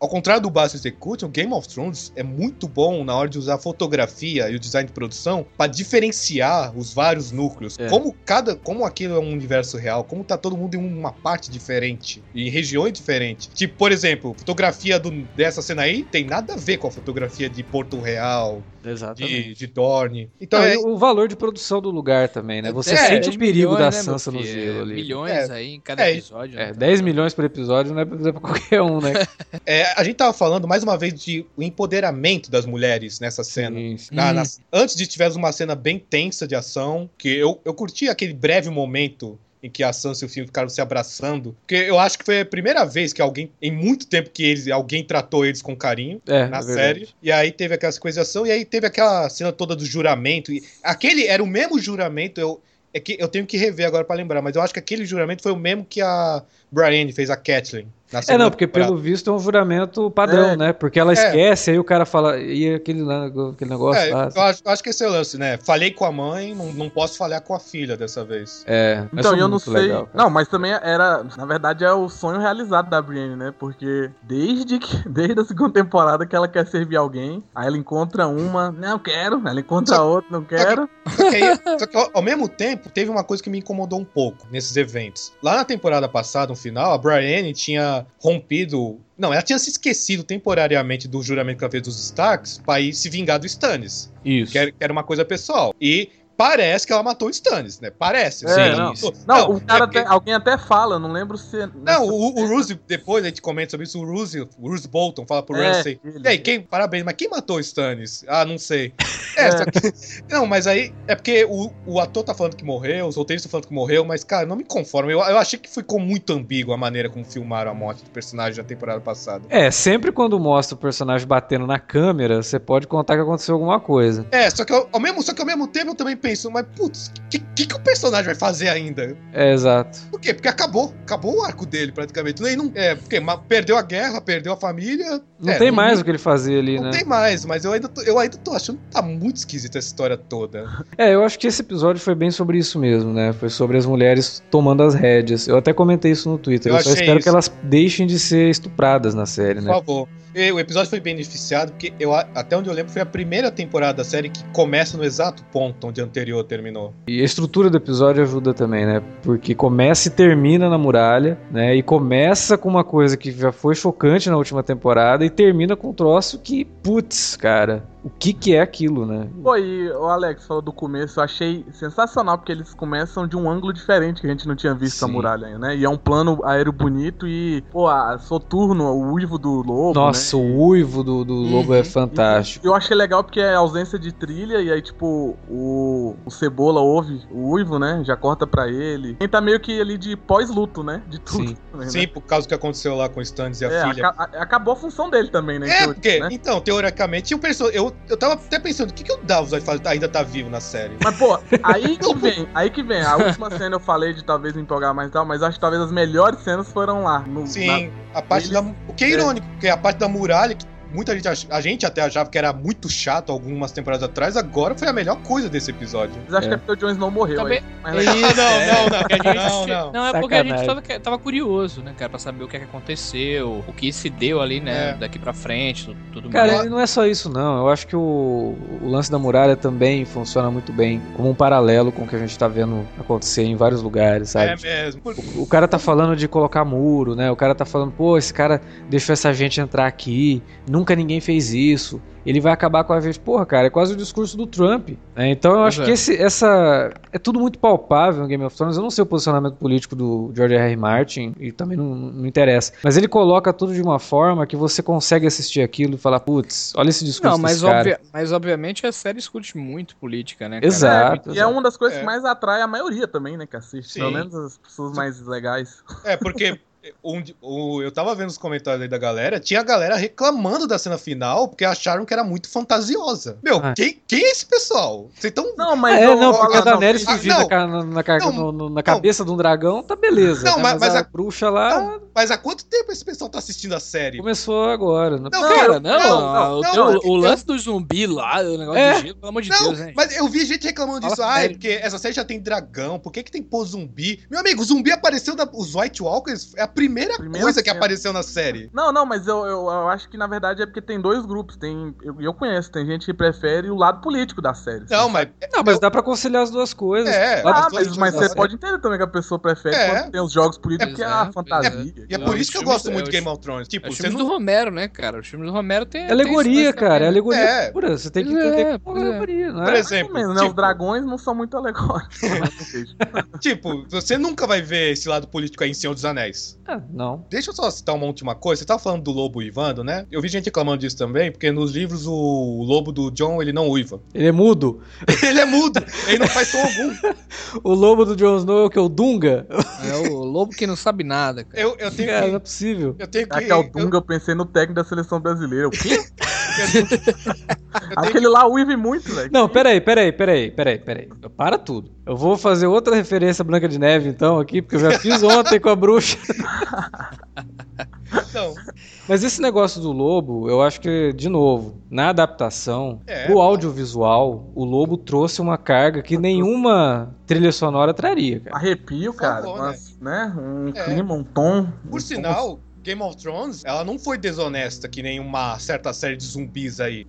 Ao contrário do Bastion Execution, Game of Thrones é muito bom na hora de usar a fotografia e o design de produção pra diferenciar os vários núcleos. É. Como cada, como aquilo é um universo real, como tá todo mundo em uma parte diferente, em regiões diferentes. Tipo, por exemplo, fotografia do- dessa cena aí tem nada a ver com a fotografia de Porto Real, Exatamente. de, de Dorne. Então é, o valor de produção do lugar também, né? Você É, sente 10 o perigo milhões, da né, Sansa meu no gelo ali. Milhões É. aí em cada É, episódio. É, né? 10 milhões por episódio não é pra, não é pra qualquer um, né? é, a gente tava falando mais uma vez de o empoderamento das mulheres nessa cena. Sim, sim. Na- Uhum. nas- antes de tivermos uma cena bem tensa de ação, que eu, eu curti aquele breve momento em que a Sansa e o filho ficaram se abraçando, porque eu acho que foi a primeira vez que alguém, em muito tempo que eles, alguém tratou eles com carinho É, na é série, e aí teve aquela coisa de ação, e aí teve aquela cena toda do juramento, e aquele era o mesmo juramento, eu, é que eu tenho que rever agora pra lembrar, mas eu acho que aquele juramento foi o mesmo que a Brienne fez a Catelyn. na É, não, porque temporada. pelo visto é um juramento padrão, É. né? Porque ela É. esquece, aí o cara fala, e aquele, aquele negócio É, lá. eu acho, eu acho que esse é o lance, né? Falhei com a mãe, não, não posso falhar com a filha dessa vez. É, Então, foi eu não sei. legal, não, mas também era. Na verdade, é o sonho realizado da Brienne, né? Porque desde, que, desde a segunda temporada que ela quer servir alguém, aí ela encontra uma, não quero, ela encontra Só- outra, não quero. Só que, aí- só que ao, ao mesmo tempo, teve uma coisa que me incomodou um pouco nesses eventos. Lá na temporada passada, no final, a Brienne tinha rompido. Não, ela tinha se esquecido temporariamente do juramento que ela fez dos Starks pra ir se vingar do Stannis. Isso. Que era, que era uma coisa pessoal. E parece que ela matou o Stannis, né? Parece. É, assim, não. matou. Não, o cara é porque- até, alguém até fala, eu não lembro se. Não, o, o Roose, depois a gente comenta sobre isso, o Roose, o Roose Bolton fala pro É, Ramsay. ele. E aí, quem, parabéns, mas quem matou o Stannis? Ah, não sei. É, É. só que- não, mas aí é porque o, o ator tá falando que morreu, os roteiristas estão falando que morreu, mas, cara, não me conformo. Eu, eu achei que ficou muito ambíguo a maneira como filmaram a morte do personagem da temporada passada. É, sempre quando mostra o personagem batendo na câmera, você pode contar que aconteceu alguma coisa. É, só que ao, ao mesmo, só que ao mesmo tempo eu também penso, mas putz, o que, que, que o personagem vai fazer ainda? É, exato. Por quê? Porque acabou, acabou o arco dele praticamente. Nem não, é, porque perdeu a guerra, perdeu a família. Não É, tem mais o que ele fazer ali, Não né? tem mais, mas eu ainda, tô, eu ainda tô achando que tá muito esquisita essa história toda. É, eu acho que esse episódio foi bem sobre isso mesmo, né? Foi sobre as mulheres tomando as rédeas. Eu até comentei isso no Twitter. Eu Eu, só espero isso. que elas deixem de ser estupradas na série, Por né? favor. O episódio foi beneficiado porque eu, até onde eu lembro foi a primeira temporada da série que começa no exato ponto onde a anterior terminou. E a estrutura do episódio ajuda também, né? Porque começa e termina na muralha, né? E começa com uma coisa que já foi chocante na última temporada e termina com um troço que, putz, cara, o que que é aquilo, né? Pô, e o Alex falou do começo, eu achei sensacional, porque eles começam de um ângulo diferente que a gente não tinha visto a Sim. muralha ainda, né? E é um plano aéreo bonito e, pô, a Soturno, o uivo do lobo. Nossa, né? o uivo do, do lobo é Uhum. fantástico. Eu achei legal porque é ausência de trilha e aí, tipo, o, o Cebola ouve o uivo, né? Já corta pra ele. Ele tá meio que ali de pós-luto, né? De tudo. Sim. também, né? Sim, por causa do que aconteceu lá com o Stannis e a É, filha. aca- a- acabou a função dele também, né? É, Então, porque, né? então, teoricamente, o perso... eu, eu tava até pensando, o que, que o Davos ainda tá vivo na série? Mas, pô, aí que vem, aí que vem. A última cena eu falei de talvez me empolgar mais e tal, mas acho que talvez as melhores cenas foram lá. No, Sim, a parte Eles- da. O que é irônico, porque a parte da muralha, que muita gente, ach- a gente até achava que era muito chato algumas temporadas atrás, agora foi a melhor coisa desse episódio. Mas acho É. que é porque o Jon Snow morreu. Também- aí. Isso, Não, é, não, não, porque a gente- não, não. Não, é porque a gente Sacanagem. tava, tava curioso, né, cara, pra saber o que, é que aconteceu, o que se deu ali, né, É. daqui pra frente, tudo, Cara, mais. ele não é só isso, não. Eu acho que o, o lance da muralha também funciona muito bem como um paralelo com o que a gente tá vendo acontecer em vários lugares, sabe? É mesmo. Por- O cara tá falando de colocar muro, né? O cara tá falando, pô, esse cara deixou essa gente entrar aqui, nunca ninguém fez isso. Ele vai acabar com a vez. Porra, cara, é quase o discurso do Trump. né? Então eu Pois acho é. que esse, essa. É tudo muito palpável em Game of Thrones. Eu não sei o posicionamento político do George R. R. Martin e também não, não interessa. Mas ele coloca tudo de uma forma que você consegue assistir aquilo e falar, putz, olha esse discurso Não, mas, desse cara. obvia- mas obviamente a série discute muito política, né, cara? Exato. E é uma das coisas É. que mais atrai a maioria também, né, que assiste. Sim. Pelo menos as pessoas mais legais. É, porque onde, o, eu tava vendo os comentários aí da galera, tinha a galera reclamando da cena final porque acharam que era muito fantasiosa. Meu, Ah. quem, quem é esse pessoal? Vocês estão. Não, mas. é, não, eu- porque a não, Daenerys ah, fugir não. na, na, Não, no- no- na cabeça de um dragão, tá beleza. Não, né? mas- mas, mas a, a- bruxa lá Não, mas há quanto tempo esse pessoal tá assistindo a série? começou agora. Né? Não, Cara, não, não, o, não, não, o lance do zumbi lá, o negócio É. do gelo, pelo amor de Não, Deus, né? mas eu vi gente reclamando Fala disso. Ah, é porque essa série já tem dragão, por que, que tem pô zumbi? Meu amigo, o zumbi apareceu da. Os White Walkers é a primeira, Primeira coisa que apareceu na série. Não, não, mas eu, eu, eu acho que na verdade é porque tem dois grupos. Tem, eu, eu conheço, tem gente que prefere o lado político da série. Não, assim. mas. Não, mas dá pra conciliar as duas coisas. É, Ah, mas, mas você pode entender também que a pessoa prefere É. quando tem os jogos políticos, É, que é a é. fantasia. E é Não, por isso que eu gosto muito é, de os- Game of Thrones. Tipo, É os você filmes não. do Romero, né, cara? Os filmes do Romero tem. É alegoria, tem cara. É né? alegoria É. pura. Você tem que entender é, é é. alegoria, não Por é? exemplo, né? tipo, Os dragões não são muito alegóricos. tipo, você nunca vai ver esse lado político aí em Senhor dos Anéis. Ah, não. Deixa eu só citar uma última coisa. Você tava falando do lobo uivando, né? Eu vi gente reclamando disso também, porque nos livros o lobo do John, ele não uiva. Ele é mudo. ele é mudo, ele não faz som algum. O lobo do Jon Snow é o que? O Dunga? É o lobo que não sabe nada, cara. Eu, eu tenho Cara, não que... é possível. Eu tenho que... Ah, que é o eu- Dunga, eu pensei no técnico da seleção brasileira. O quê? Aquele lá uive muito, velho. Não, peraí, peraí, peraí, peraí, peraí. Para tudo. Eu vou fazer outra referência à Branca de Neve, então, aqui, porque eu já fiz ontem com a bruxa. Não, Mas esse negócio do lobo, eu acho que, de novo, na adaptação, É, pro pô. audiovisual, o lobo trouxe uma carga que nenhuma trilha sonora traria, cara. Arrepio, cara. favor, mas, né? Um É. clima, um tom. por um sinal... Game of Thrones, ela não foi desonesta que nem uma certa série de zumbis aí.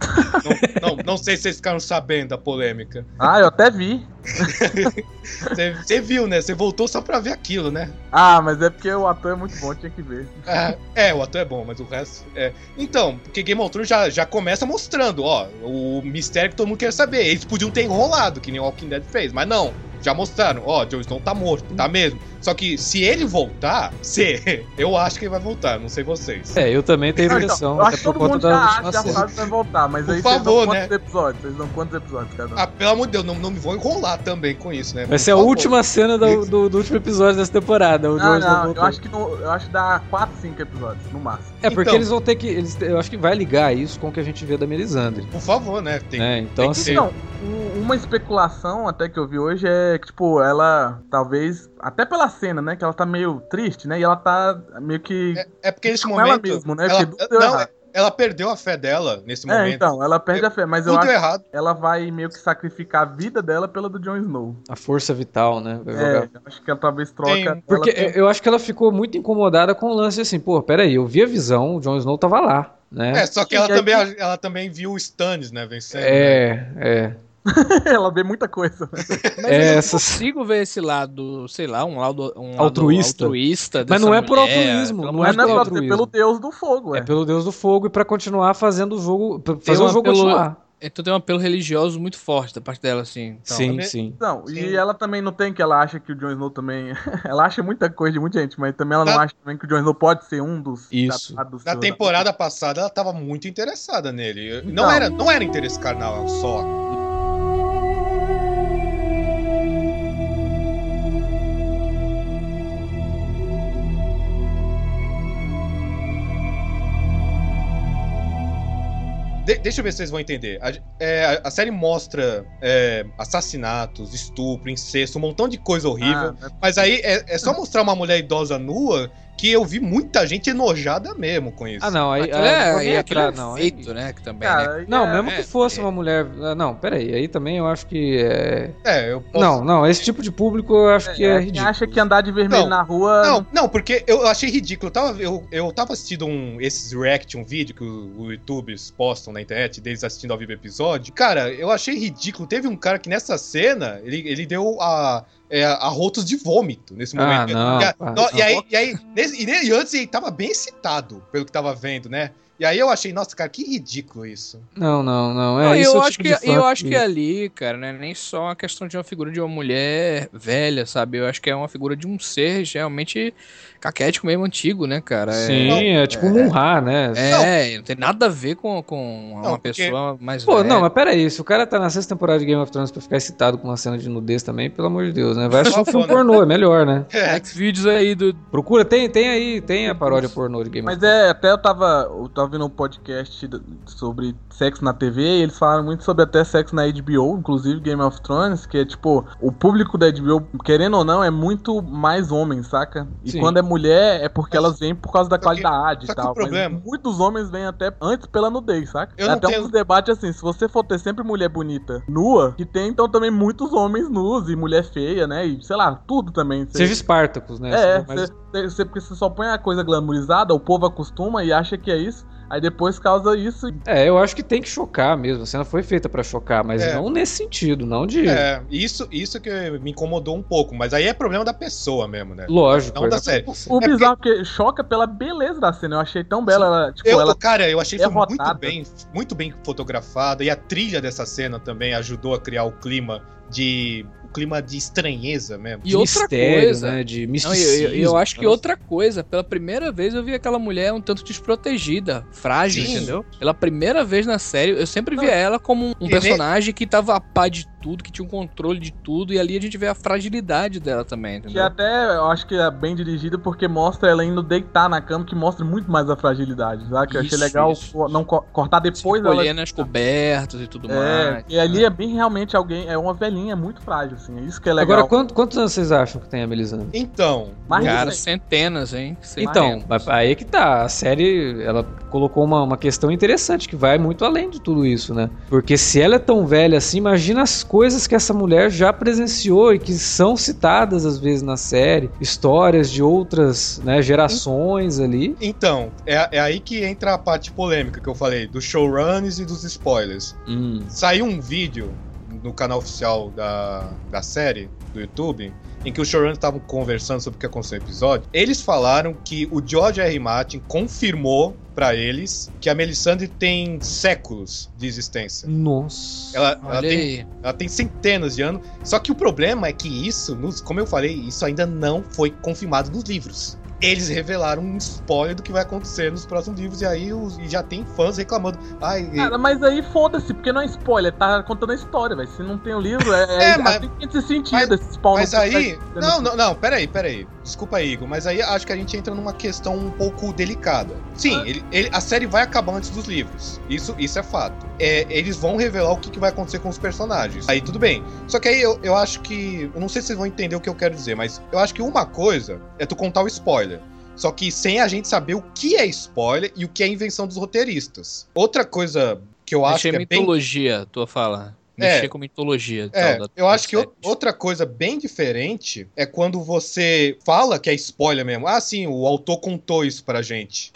não, não, não sei se vocês ficaram sabendo da polêmica. Ah, eu até vi. Você você viu, né? Você voltou só pra ver aquilo, né? Ah, mas é porque o ator é muito bom, tinha que ver. É, é, o ator é bom, mas o resto. É. Então, porque Game of Thrones já, já começa mostrando, ó, o mistério que todo mundo quer saber. Eles podiam ter enrolado, que nem o Walking Dead fez, mas não. Já mostraram, ó, Jon Snow tá morto, tá mesmo. Só que se ele voltar, se, eu acho que ele vai voltar, não sei vocês. É, eu também tenho Não, então, impressão, eu até acho que todo mundo já acha, que vai voltar, mas Por aí favor, vocês dão né? quantos episódios? Vocês dão quantos episódios cada um? Ah, pelo amor de Deus, não, não me vou enrolar também com isso, né? Vai ser a favor. última cena do, do, do último episódio dessa temporada. O Não, Snow não, eu acho que no, eu acho que dá 4, 5 episódios, no máximo. É, porque Então. eles vão ter que. Eles, eu acho que vai ligar isso com o que a gente vê da Melisandre. Por favor, né? Tem, né? Então, tem que assim. ser. Não, um- uma especulação até que eu vi hoje é que, tipo, ela talvez, até pela cena, né, que ela tá meio triste, né, e ela tá meio que É, é porque nesse com momento. ela mesmo, né, ela, deu não, errado. ela perdeu a fé dela nesse É, momento. então, ela perde a fé, mas eu acho errado. que ela vai meio que sacrificar a vida dela pela do Jon Snow. A força vital, né? Vai É, jogar. eu acho que ela talvez troca. Tem- ela Porque tem- eu acho que ela ficou muito incomodada com o lance assim, pô, peraí, eu vi a visão, o Jon Snow tava lá. né? É, só que ela aí- também, ela também viu o Stannis, né, vencendo. né? É, é. Ela vê muita coisa. Mas É, eu não essas- consigo ver esse lado, sei lá, um lado, um lado Altruísta. altruísta Mas não é por mulher, altruísmo, não é Mas não é pelo altruísmo. deus do fogo, É é. pelo Deus do Fogo e pra continuar fazendo o jogo. fazer o jogo apelo- continuar. Então tem um apelo religioso muito forte da parte dela, assim. Então, sim, também- sim. Não, Sim. e ela também não tem que ela acha que o Jon Snow também. ela acha muita coisa de muita gente, mas também ela não Na- acha também que o Jon Snow pode ser um dos. Isso. tratados Na do- temporada passada, ela tava muito interessada nele. Não, Então. era, não era interesse carnal só. Deixa eu ver se vocês vão entender. A, é, a- série mostra é, assassinatos, estupro, incesto, um montão de coisa horrível. Ah, Mas aí é, é só mostrar uma mulher idosa nua que eu vi muita gente enojada mesmo com isso. Ah, não, aí. Aquilo aí é, e aquilo é entrar, não, aí- feito, né? Que também, né? cara, Não, é- mesmo é, que fosse é. uma mulher. ah, Não, peraí. Aí também eu acho que é. É, eu posso... Não, não, esse tipo de público eu acho que é, é, quem ridículo. acha que andar de vermelho Não, na rua. Não, não, porque eu achei ridículo. Eu tava, eu, eu tava assistindo um, esses react, um vídeo que o, o YouTubers postam na internet, deles assistindo ao vivo episódio. Cara, eu achei ridículo. Teve um cara que nessa cena, ele, ele deu a, é, arrotos de vômito nesse Ah, momento. não, e, a- não. e aí, e, aí nesse- ne- e antes ele tava bem excitado pelo que tava vendo, né? E aí eu achei, nossa, cara, que ridículo isso. Não, não, não. É, Não, isso é eu o acho tipo que eu acho que ali, cara, não é nem só uma questão de uma figura de uma mulher velha, sabe? Eu acho que é uma figura de um ser realmente caquético mesmo antigo, né, cara? É- Sim, é, tipo um Munra, né? É, não tem nada a ver com, com uma Não, porque- pessoa mais Pô, velha. não, mas peraí, se o cara tá na sexta temporada de Game of Thrones pra ficar excitado com uma cena de nudez também, pelo amor de Deus, né? Vai assistir um Só filme foda. pornô, é melhor, né? É, X-Vídeos aí do. Procura, tem, tem aí, tem a paródia pornô de Game of Mas é, até eu tava, eu tava vendo um podcast sobre sexo na TV e eles falaram muito sobre até sexo na HBO, inclusive Game of Thrones, que é tipo, o público da HBO, querendo ou não, é muito mais homem, saca? E Sim. quando é mulher, é porque Mas- elas vêm por causa da que- qualidade e tal. Mas muitos homens vêm até antes pela nudez, saca? Eu É até tenho- dos debates assim, se você for ter sempre mulher bonita nua, que tem então também muitos homens nus e mulher feia, né? E sei lá, tudo também. Você- Seja Spartacus, né? é, Mas- você, porque você só põe a coisa glamourizada, o povo acostuma e acha que é isso, aí depois causa isso. É, eu acho que tem que chocar mesmo. A cena foi feita pra chocar, mas É. não nesse sentido, não de. é, isso, isso que me incomodou um pouco, mas aí é problema da pessoa mesmo, né? Lógico. Não da é- série. O É bizarro porque choca pela beleza da cena, eu achei tão bela, ela, tipo, Eu, ela cara, eu achei é foi muito bem, muito bem fotografada e a trilha dessa cena também ajudou a criar o clima de o clima de estranheza mesmo. E de outra mistério, coisa- né? De Não, misticismo. eu, eu- eu acho que Nossa. outra coisa, pela primeira vez eu vi aquela mulher um tanto desprotegida, frágil, Sim. entendeu? Pela primeira vez na série, eu sempre Não. via ela como um, um personagem que tava a pá de tudo, que tinha um controle de tudo, e ali a gente vê a fragilidade dela também, que entendeu? até eu acho que é bem dirigida porque mostra ela indo deitar na cama, que mostra muito mais a fragilidade, sabe? Que eu achei legal isso. não co- cortar Se depois ela. colher nas cobertas e tudo É, mais. e ali é bem realmente alguém, é uma velhinha muito frágil, assim, é isso que é legal. Agora, quanto- quantos anos vocês acham que tem a Melisandre? Então, Mas Cara, centenas, hein? Então, aí é que tá. A série, ela colocou uma, uma questão interessante que vai muito além de tudo isso, né? Porque se ela é tão velha assim, imagina as coisas que essa mulher já presenciou e que são citadas às vezes na série, histórias de outras né, gerações ali. então é, é aí que entra a parte polêmica que eu falei, dos showruns e dos spoilers. Hum. Saiu um vídeo no canal oficial da, da série, do YouTube, em que os showrunners estavam conversando sobre o que aconteceu no episódio. Eles falaram que o George R. R. Martin confirmou pra eles que a Melisandre tem séculos de existência. Nossa. Ela, ela tem. Ela tem centenas de anos. Só que o problema é que isso, como eu falei, isso ainda não foi confirmado nos livros. Eles revelaram um spoiler do que vai acontecer nos próximos livros, e aí os- e já tem fãs reclamando. Ai, Cara, mas aí foda-se, porque não é spoiler, tá contando a história, velho. Se não tem o livro, é, é, É, mas- assim que se sentido mas- esse spawn. mas não aí. tá- Não, não, não, peraí, peraí. Desculpa aí, Igor, mas aí acho que a gente entra numa questão um pouco delicada. Sim, Ah. ele- ele- a série vai acabar antes dos livros. Isso, isso é fato. É, eles vão revelar o que, que vai acontecer com os personagens. Aí tudo bem. Só que aí eu, eu acho que. Eu não sei se vocês vão entender o que eu quero dizer, mas eu acho que uma coisa é tu contar o spoiler. Só que sem a gente saber o que é spoiler e o que é invenção dos roteiristas. Outra coisa que eu acho Mexer que é bem mitologia, tua fala. É. Mexer com mitologia. É, tal, da- eu acho que outra coisa bem diferente é quando você fala que é spoiler mesmo. Ah, sim, o autor contou isso pra gente.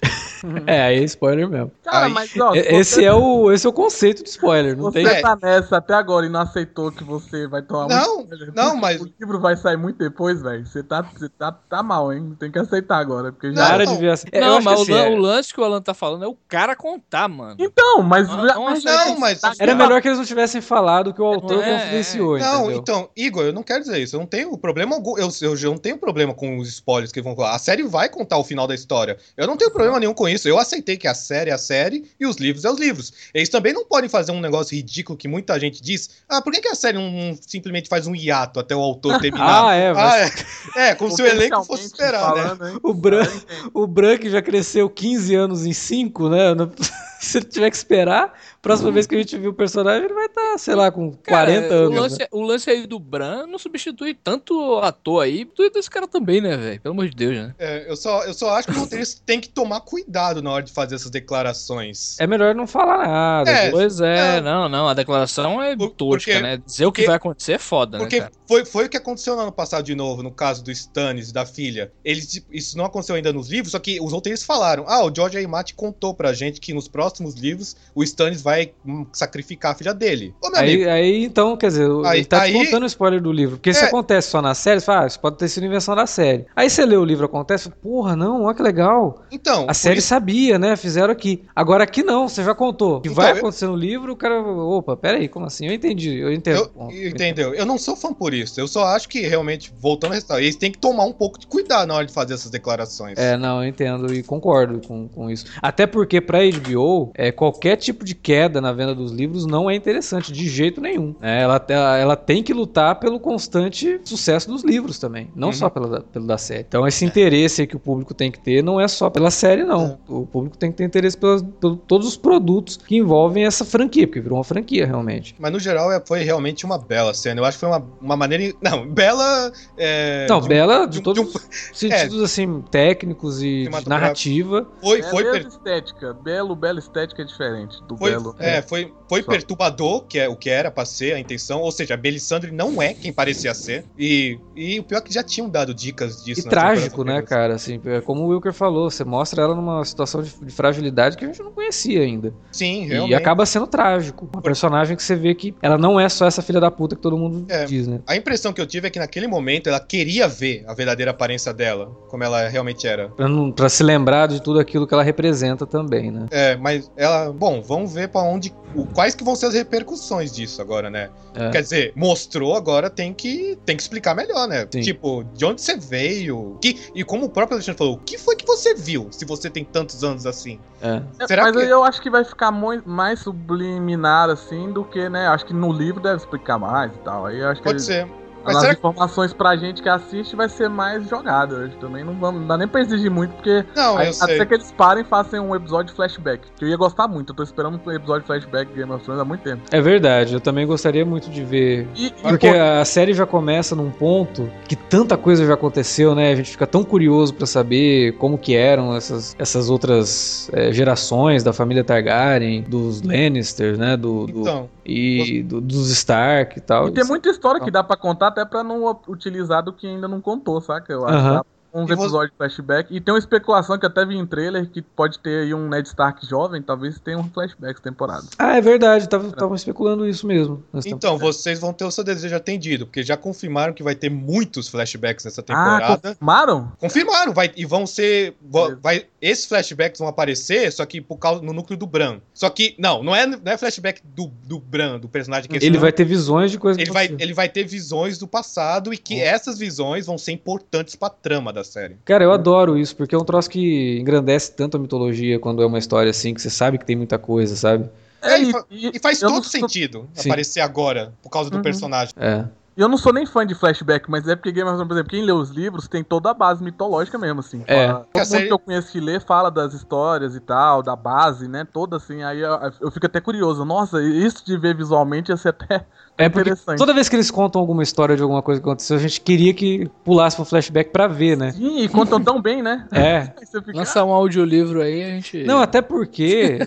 É, aí é spoiler mesmo. Cara, Aí- mas ó, se Esse você, é o, esse é o conceito de spoiler, não você tem. É. tá nessa até agora e não aceitou que você vai tomar Não, muito spoiler, não, mas- O livro vai sair muito depois, velho. Você tá, você tá, tá mal, hein? Tem que aceitar agora. Porque já. Para Não, de ver assim. É, não, mas o, assim, é- o lance que o Alan tá falando é o cara contar, mano. Então, mas. Não, mas não, mas- tá- Era melhor que eles não tivessem falado que o autor É, confidenciou, Não, entendeu? então, Igor, eu não quero dizer isso. Eu não tenho problema algum. Eu, eu já não tenho problema com os spoilers que vão falar. A série vai contar o final da história. Eu não tenho problema nenhum com isso. Eu aceitei que a série é a série e os livros é os livros. Eles também não podem fazer um negócio ridículo que muita gente diz. Ah, por que, que a série não, não simplesmente faz um hiato até o autor terminar? Ah, é, mas Ah, é. É, como se o elenco fosse esperar, né? falando, hein? o Bran, o Bran que já cresceu 15 anos em 5, né? Se ele tiver que esperar, próxima vez que a gente viu o personagem, ele vai estar, sei lá, com 40 Cara, anos. O lance, né? o lance aí do Bran não substitui tanto ator aí, substitui desse cara também, né, velho? Pelo amor de Deus, né? É, eu, só, eu só acho que o roteirista tem que tomar cuidado na hora de fazer essas declarações. É melhor não falar nada. É, Pois é, é. não, não, a declaração é Por- tosca, porque- né? Dizer o que porque- vai acontecer é foda, Porque né, cara? foi, foi o que aconteceu no ano passado de novo, no caso do Stannis e da filha. Eles, isso não aconteceu ainda nos livros, só que os roteiristas falaram: ah, o George R. R. Martin contou pra gente que nos próximos livros o Stannis vai hum, sacrificar a filha dele. Ô, Aí, aí, então, quer dizer, Aí- ele tá te aí- contando o spoiler do livro. Porque se É. acontece só na série, você fala, ah, isso pode ter sido invenção da série. Aí você lê o livro, acontece, porra, não, olha que legal. então. A série isso- sabia, né? Fizeram aqui. Agora aqui não, você já contou. Que Então, vai eu- acontecer no livro, o cara. Opa, peraí, como assim? Eu entendi, eu entendo. Eu, entendeu? Eu não sou fã por isso. Eu só acho que realmente, voltando a ressaltar, eles têm que tomar um pouco de cuidado na hora de fazer essas declarações. É, não, eu entendo e concordo com, com isso. Até porque pra HBO, é, qualquer tipo de queda na venda dos livros não é interessante de jeito nenhum. É, ela, ela, tem que lutar pelo constante sucesso dos livros também, não Uhum. só pela, pelo da série. Então esse interesse aí que o público tem que ter não é só pela série, não. O público tem que ter interesse pelas, por todos os produtos que envolvem essa franquia, porque virou uma franquia realmente. Mas no geral é- foi realmente uma bela cena. Eu acho que foi uma, uma maneira. Não, bela. É, não, de um- bela de de um- todos de um- os sentidos assim técnicos e narrativa. Foi, É foi, mesmo per- estética. Belo, belo estética é diferente do foi, belo. É, foi, foi Só. perturbador, que é o que era pra ser a intenção. Ou seja, a Belisandre não é quem parecia ser. E, e o pior é que já tinham dado dicas disso. E trágico, né, cara? Assim, é como o Wilker falou, você mostra ela numa situação de, de fragilidade que a gente não conhecia ainda. Sim, E realmente. acaba sendo trágico. Uma personagem que você vê que ela não é só essa filha da puta que todo mundo É. diz, né? A impressão que eu tive é que naquele momento ela queria ver a verdadeira aparência dela, como ela realmente era. Pra, não, pra se lembrar de tudo aquilo que ela representa também, né? É, mas ela. Bom, vamos ver pra onde. quais que vão ser as repercussões disso agora, né? É. Quer dizer, mostrou, agora tem que, tem que explicar melhor, né? Sim. Tipo, de onde você veio? Que, e como o próprio Alexandre falou, o que foi que você viu se você tem tantos anos assim? É. É, Será mas que- aí eu acho que vai ficar mais subliminar assim do que, né? Acho que no livro deve explicar mais e tal. Aí acho que Pode ser. Mas as será informações pra gente que assiste vai ser mais jogada. Eu também não vamos, não dá nem pra exigir muito, porque Não, aí, eu sei. até que eles parem e façam um episódio de flashback. Que eu ia gostar muito. Eu tô esperando um episódio de flashback de Game of Thrones há muito tempo. É verdade, eu também gostaria muito de ver. E, e, Porque pô, a série já começa num ponto que tanta coisa já aconteceu, né? A gente fica tão curioso pra saber como que eram essas, essas outras é, gerações da família Targaryen, dos Lannisters, né? Do, do- Então, e do- dos Stark e tal. e tem muita história Então. que dá pra contar até pra não utilizar do que ainda não contou, saca? Eu acho Aham. Uns E você- episódios de flashback. E tem uma especulação que até vi em trailer que pode ter aí um Ned Stark jovem, talvez tenha um flashback essa temporada. Ah, é verdade, estavam especulando isso mesmo. então, temporada. vocês vão ter o seu desejo atendido, porque já confirmaram que vai ter muitos flashbacks nessa Ah, temporada. confirmaram? Confirmaram, vai, e vão ser. Vai, esses flashbacks vão aparecer, só que por causa no núcleo do Bran. Só que, não, não é, não é flashback do, do Bran, do personagem que Ele vai ter visões de coisas ele que vai, ele vai ter visões do passado e que essas visões vão ser importantes pra trama da série. Cara, eu adoro isso, porque é um troço que engrandece tanto a mitologia quando é uma história assim, que você sabe que tem muita coisa, sabe? É, e e, e- faz todo não sentido Sim. aparecer agora, por causa do Uhum. personagem. É. Eu não sou nem fã de flashback, mas é porque Game of Thrones, por exemplo, quem lê os livros tem toda a base mitológica mesmo, assim. É. Fala- todo série- mundo que eu conheço que lê fala das histórias e tal, da base, né? Toda assim, aí eu, eu fico até curioso. Nossa, isso de ver visualmente ia ser até É porque interessante. toda vez que eles contam alguma história de alguma coisa que aconteceu, a gente queria que pulasse pro flashback pra ver, né? Sim, e contam tão bem, né? É. Fica, Lançar um audiolivro aí, a gente. Não, até porque.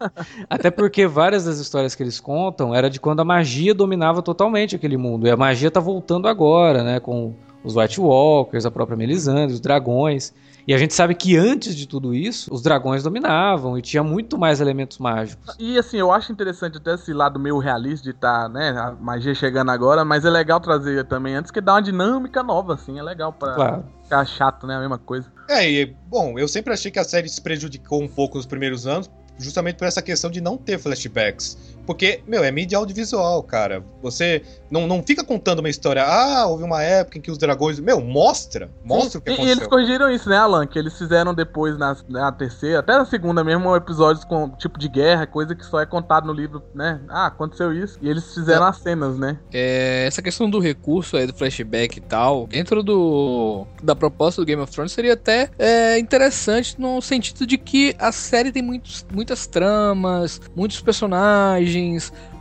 até porque várias das histórias que eles contam era de quando a magia dominava totalmente aquele mundo. E a magia tá voltando agora, né? Com os White Walkers, a própria Melisandre, os dragões. E a gente sabe que antes de tudo isso, os dragões dominavam e tinha muito mais elementos mágicos. E assim, eu acho interessante até esse lado meio realista de estar, né, a magia chegando agora, mas é legal trazer também antes que dá uma dinâmica nova, assim, é legal pra Claro. ficar chato, né, a mesma coisa. É, e, bom, eu sempre achei que a série se prejudicou um pouco nos primeiros anos, justamente por essa questão de não ter flashbacks. Porque, meu, é mídia audiovisual, cara. Você não, não fica contando uma história, ah, houve uma época em que os dragões. Meu, mostra. Mostra o que e, e aconteceu. eles corrigiram isso, né, Alan? Que eles fizeram depois na, na terceira, até na segunda mesmo, episódios com tipo de guerra, coisa que só é contado no livro, né? Ah, aconteceu isso. E eles fizeram as cenas, né? É, essa questão do recurso aí do flashback e tal, dentro do da proposta do Game of Thrones seria até é, interessante no sentido de que a série tem muitos, muitas tramas, muitos personagens,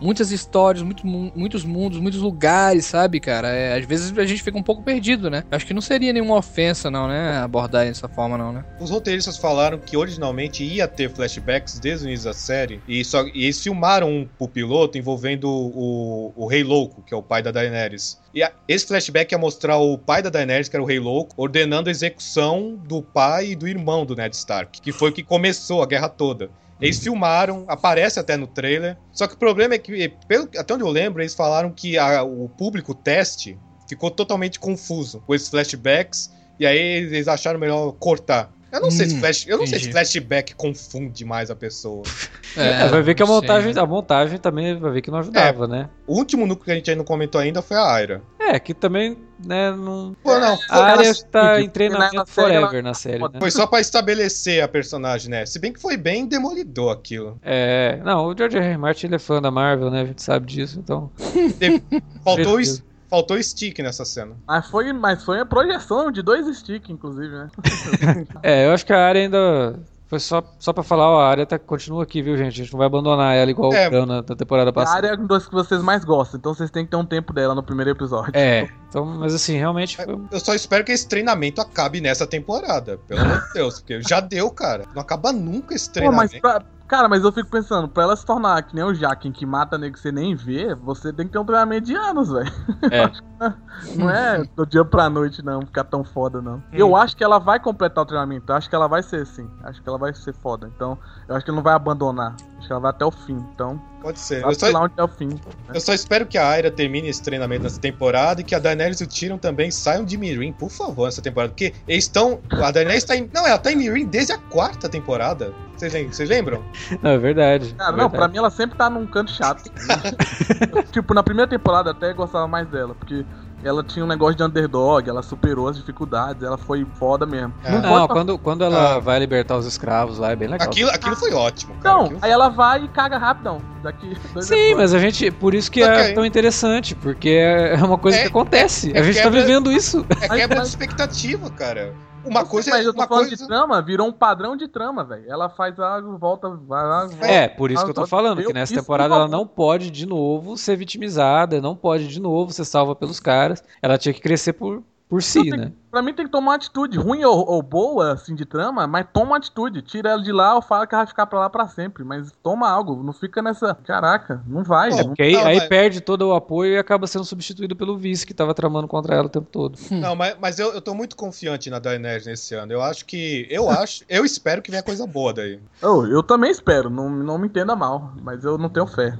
muitas histórias, muito, mu- muitos mundos, muitos lugares, sabe, cara? É, às vezes a gente fica um pouco perdido, né? Acho que não seria nenhuma ofensa, não, né? Abordar dessa forma, não, né? Os roteiristas falaram que originalmente ia ter flashbacks desde o início da série. E, só, e eles filmaram um pro piloto envolvendo o, o Rei Louco, que é o pai da Daenerys. E a- esse flashback ia mostrar o pai da Daenerys, que era o Rei Louco, ordenando a execução do pai e do irmão do Ned Stark, que foi o que começou a guerra toda. Eles filmaram, aparece até no trailer. Só que o problema é que, pelo, até onde eu lembro, eles falaram que a- o público teste ficou totalmente confuso com esses flashbacks. E aí eles acharam melhor cortar. Eu não sei se Hum, flash, eu não sei se flashback confunde mais a pessoa. É, vai ver que a sei, montagem, a montagem também vai ver que não ajudava, né? O último núcleo que a gente ainda não comentou ainda foi a Aira. É, que também, né, não... Pô, não, A área ela- tá em na treinamento série ela- forever na série, né? foi só pra estabelecer a personagem, né? Se bem que foi bem demolidor aquilo. É, não, o George R. R. Martin ele é fã da Marvel, né? A gente sabe disso, então. Faltou, es- faltou stick nessa cena. Mas foi, mas foi a projeção de dois sticks, inclusive, né? É, eu acho que a área ainda. Foi só, só pra falar, ó, a área tá, continua aqui, viu, gente? A gente não vai abandonar ela igual É. o Bran na, na temporada A passada. área é uma das que vocês mais gostam, então vocês têm que ter um tempo dela no primeiro episódio. É, então, mas assim, realmente foi. Eu só espero que esse treinamento acabe nessa temporada. Pelo amor de Deus, porque já deu, cara. Não acaba nunca esse Pô, mas treinamento. pra- cara, mas eu fico pensando, pra ela se tornar que nem o Jaquen que mata nego que você nem vê, você tem que ter um treinamento de anos, velho. É. Não é do dia pra noite, não, ficar tão foda, não. Eu acho que ela vai completar o treinamento, eu acho que ela vai ser assim. Acho que ela vai ser foda. Então, eu acho que ela não vai abandonar. Acho que ela vai até o fim. Então, Pode ser. Eu só, lá onde é o fim. eu só espero que a Aira termine esse treinamento nessa temporada e que a Daenerys e o Tyrion também saiam de Mirin, por favor, nessa temporada. Porque eles estão. A Daenerys tá em. Não, ela tá em Mirin desde a quarta temporada. Vocês lem- vocês lembram? Não, é verdade. Cara, é não, pra verdade. mim ela sempre tá num canto chato. tipo, na primeira temporada até gostava mais dela, porque ela tinha um negócio de underdog, ela superou as dificuldades, ela foi foda mesmo. É. Não, Não, quando, quando ela Ah. vai libertar os escravos lá, é bem legal. Aquilo, aquilo foi ótimo, cara. Não, Aquilo- aí ela vai e caga rapidão. Daqui Sim, mas a gente. Por isso que Ok. é tão interessante, porque é uma coisa É- que acontece. é a gente tá quebra- vivendo isso. É quebra de expectativa, cara. Uma coisa Mas é. eu tô Uma falando coisa... de trama, virou um padrão de trama, velho. Ela faz algo, volta, vai lá. vai- É, por isso que eu tô Eu- falando, que nessa isso temporada ela não pode de novo ser vitimizada, não pode de novo ser salva pelos caras. Ela tinha que crescer por, por si, tem- né? Pra mim tem que tomar uma atitude, ruim ou, ou boa, assim, de trama, mas toma uma atitude. Tira ela de lá ou fala que ela vai ficar pra lá pra sempre. Mas toma algo, não fica nessa. Caraca, não vai. Pô, não- Porque aí, Não, aí mas- perde todo o apoio e acaba sendo substituído pelo vice que tava tramando contra ela o tempo todo. Não, mas, mas eu, eu tô muito confiante na Daenerys nesse ano. Eu acho que. Eu acho. Eu espero que venha coisa boa daí. Oh, eu também espero, não, não me entenda mal, mas eu não tenho fé.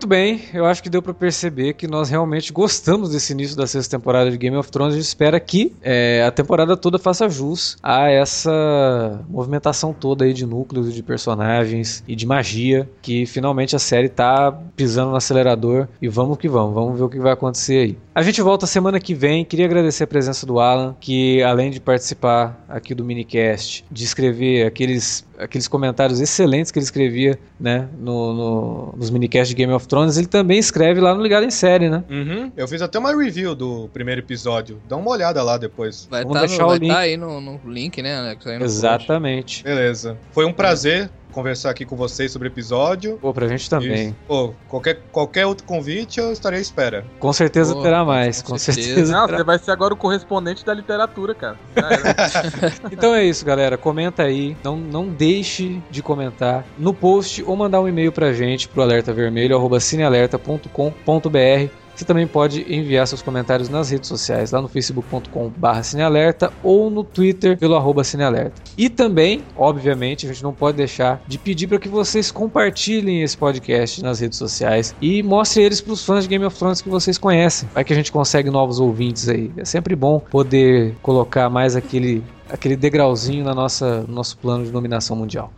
Muito bem, eu acho que deu pra perceber que nós realmente gostamos desse início da sexta temporada de Game of Thrones. A gente espera que é, a temporada toda faça jus a essa movimentação toda aí de núcleos de personagens e de magia que finalmente a série tá pisando no acelerador e vamos que vamos, vamos ver o que vai acontecer aí. A gente volta semana que vem. Queria agradecer a presença do Alan, que além de participar aqui do minicast, de escrever aqueles, aqueles comentários excelentes que ele escrevia, né, no, no- nos minicasts de Game of Thrones, ele também escreve lá no Ligado em Série, né? Uhum. Eu fiz até uma review do primeiro episódio. Dá uma olhada lá depois. Vai Vamos estar deixar o link. aí no, no link, né, Alex? Aí no post. Exatamente. Beleza. Foi um prazer conversar aqui com vocês sobre o episódio. Pô, pra gente também. Isso. Pô, qualquer, qualquer outro convite eu estarei à espera. Com certeza Pô, terá mais, com com certeza. certeza. Não, você vai ser agora o correspondente da literatura, cara. Então é isso, galera. Comenta aí. Não, não deixe de comentar no post ou mandar um e-mail pra gente pro alertavermelho@cinealerta.com.br. Você também pode enviar seus comentários nas redes sociais, lá no facebook.com.br cinealerta ou no Twitter pelo arroba cinealerta. E também, obviamente, a gente não pode deixar de pedir para que vocês compartilhem esse podcast nas redes sociais e mostrem eles para os fãs de Game of Thrones que vocês conhecem. Vai que a gente consegue novos ouvintes aí. É sempre bom poder colocar mais aquele, aquele degrauzinho na nossa, no nosso plano de dominação mundial.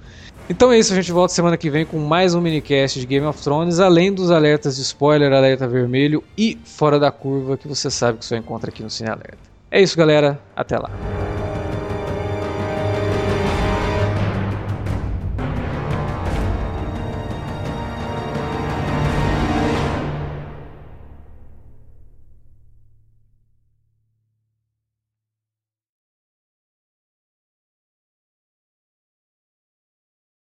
Então é isso, a gente volta semana que vem com mais um minicast de Game of Thrones, além dos alertas de spoiler, alerta vermelho e fora da curva que você sabe que só encontra aqui no Cine Alerta. É isso, galera. Até lá.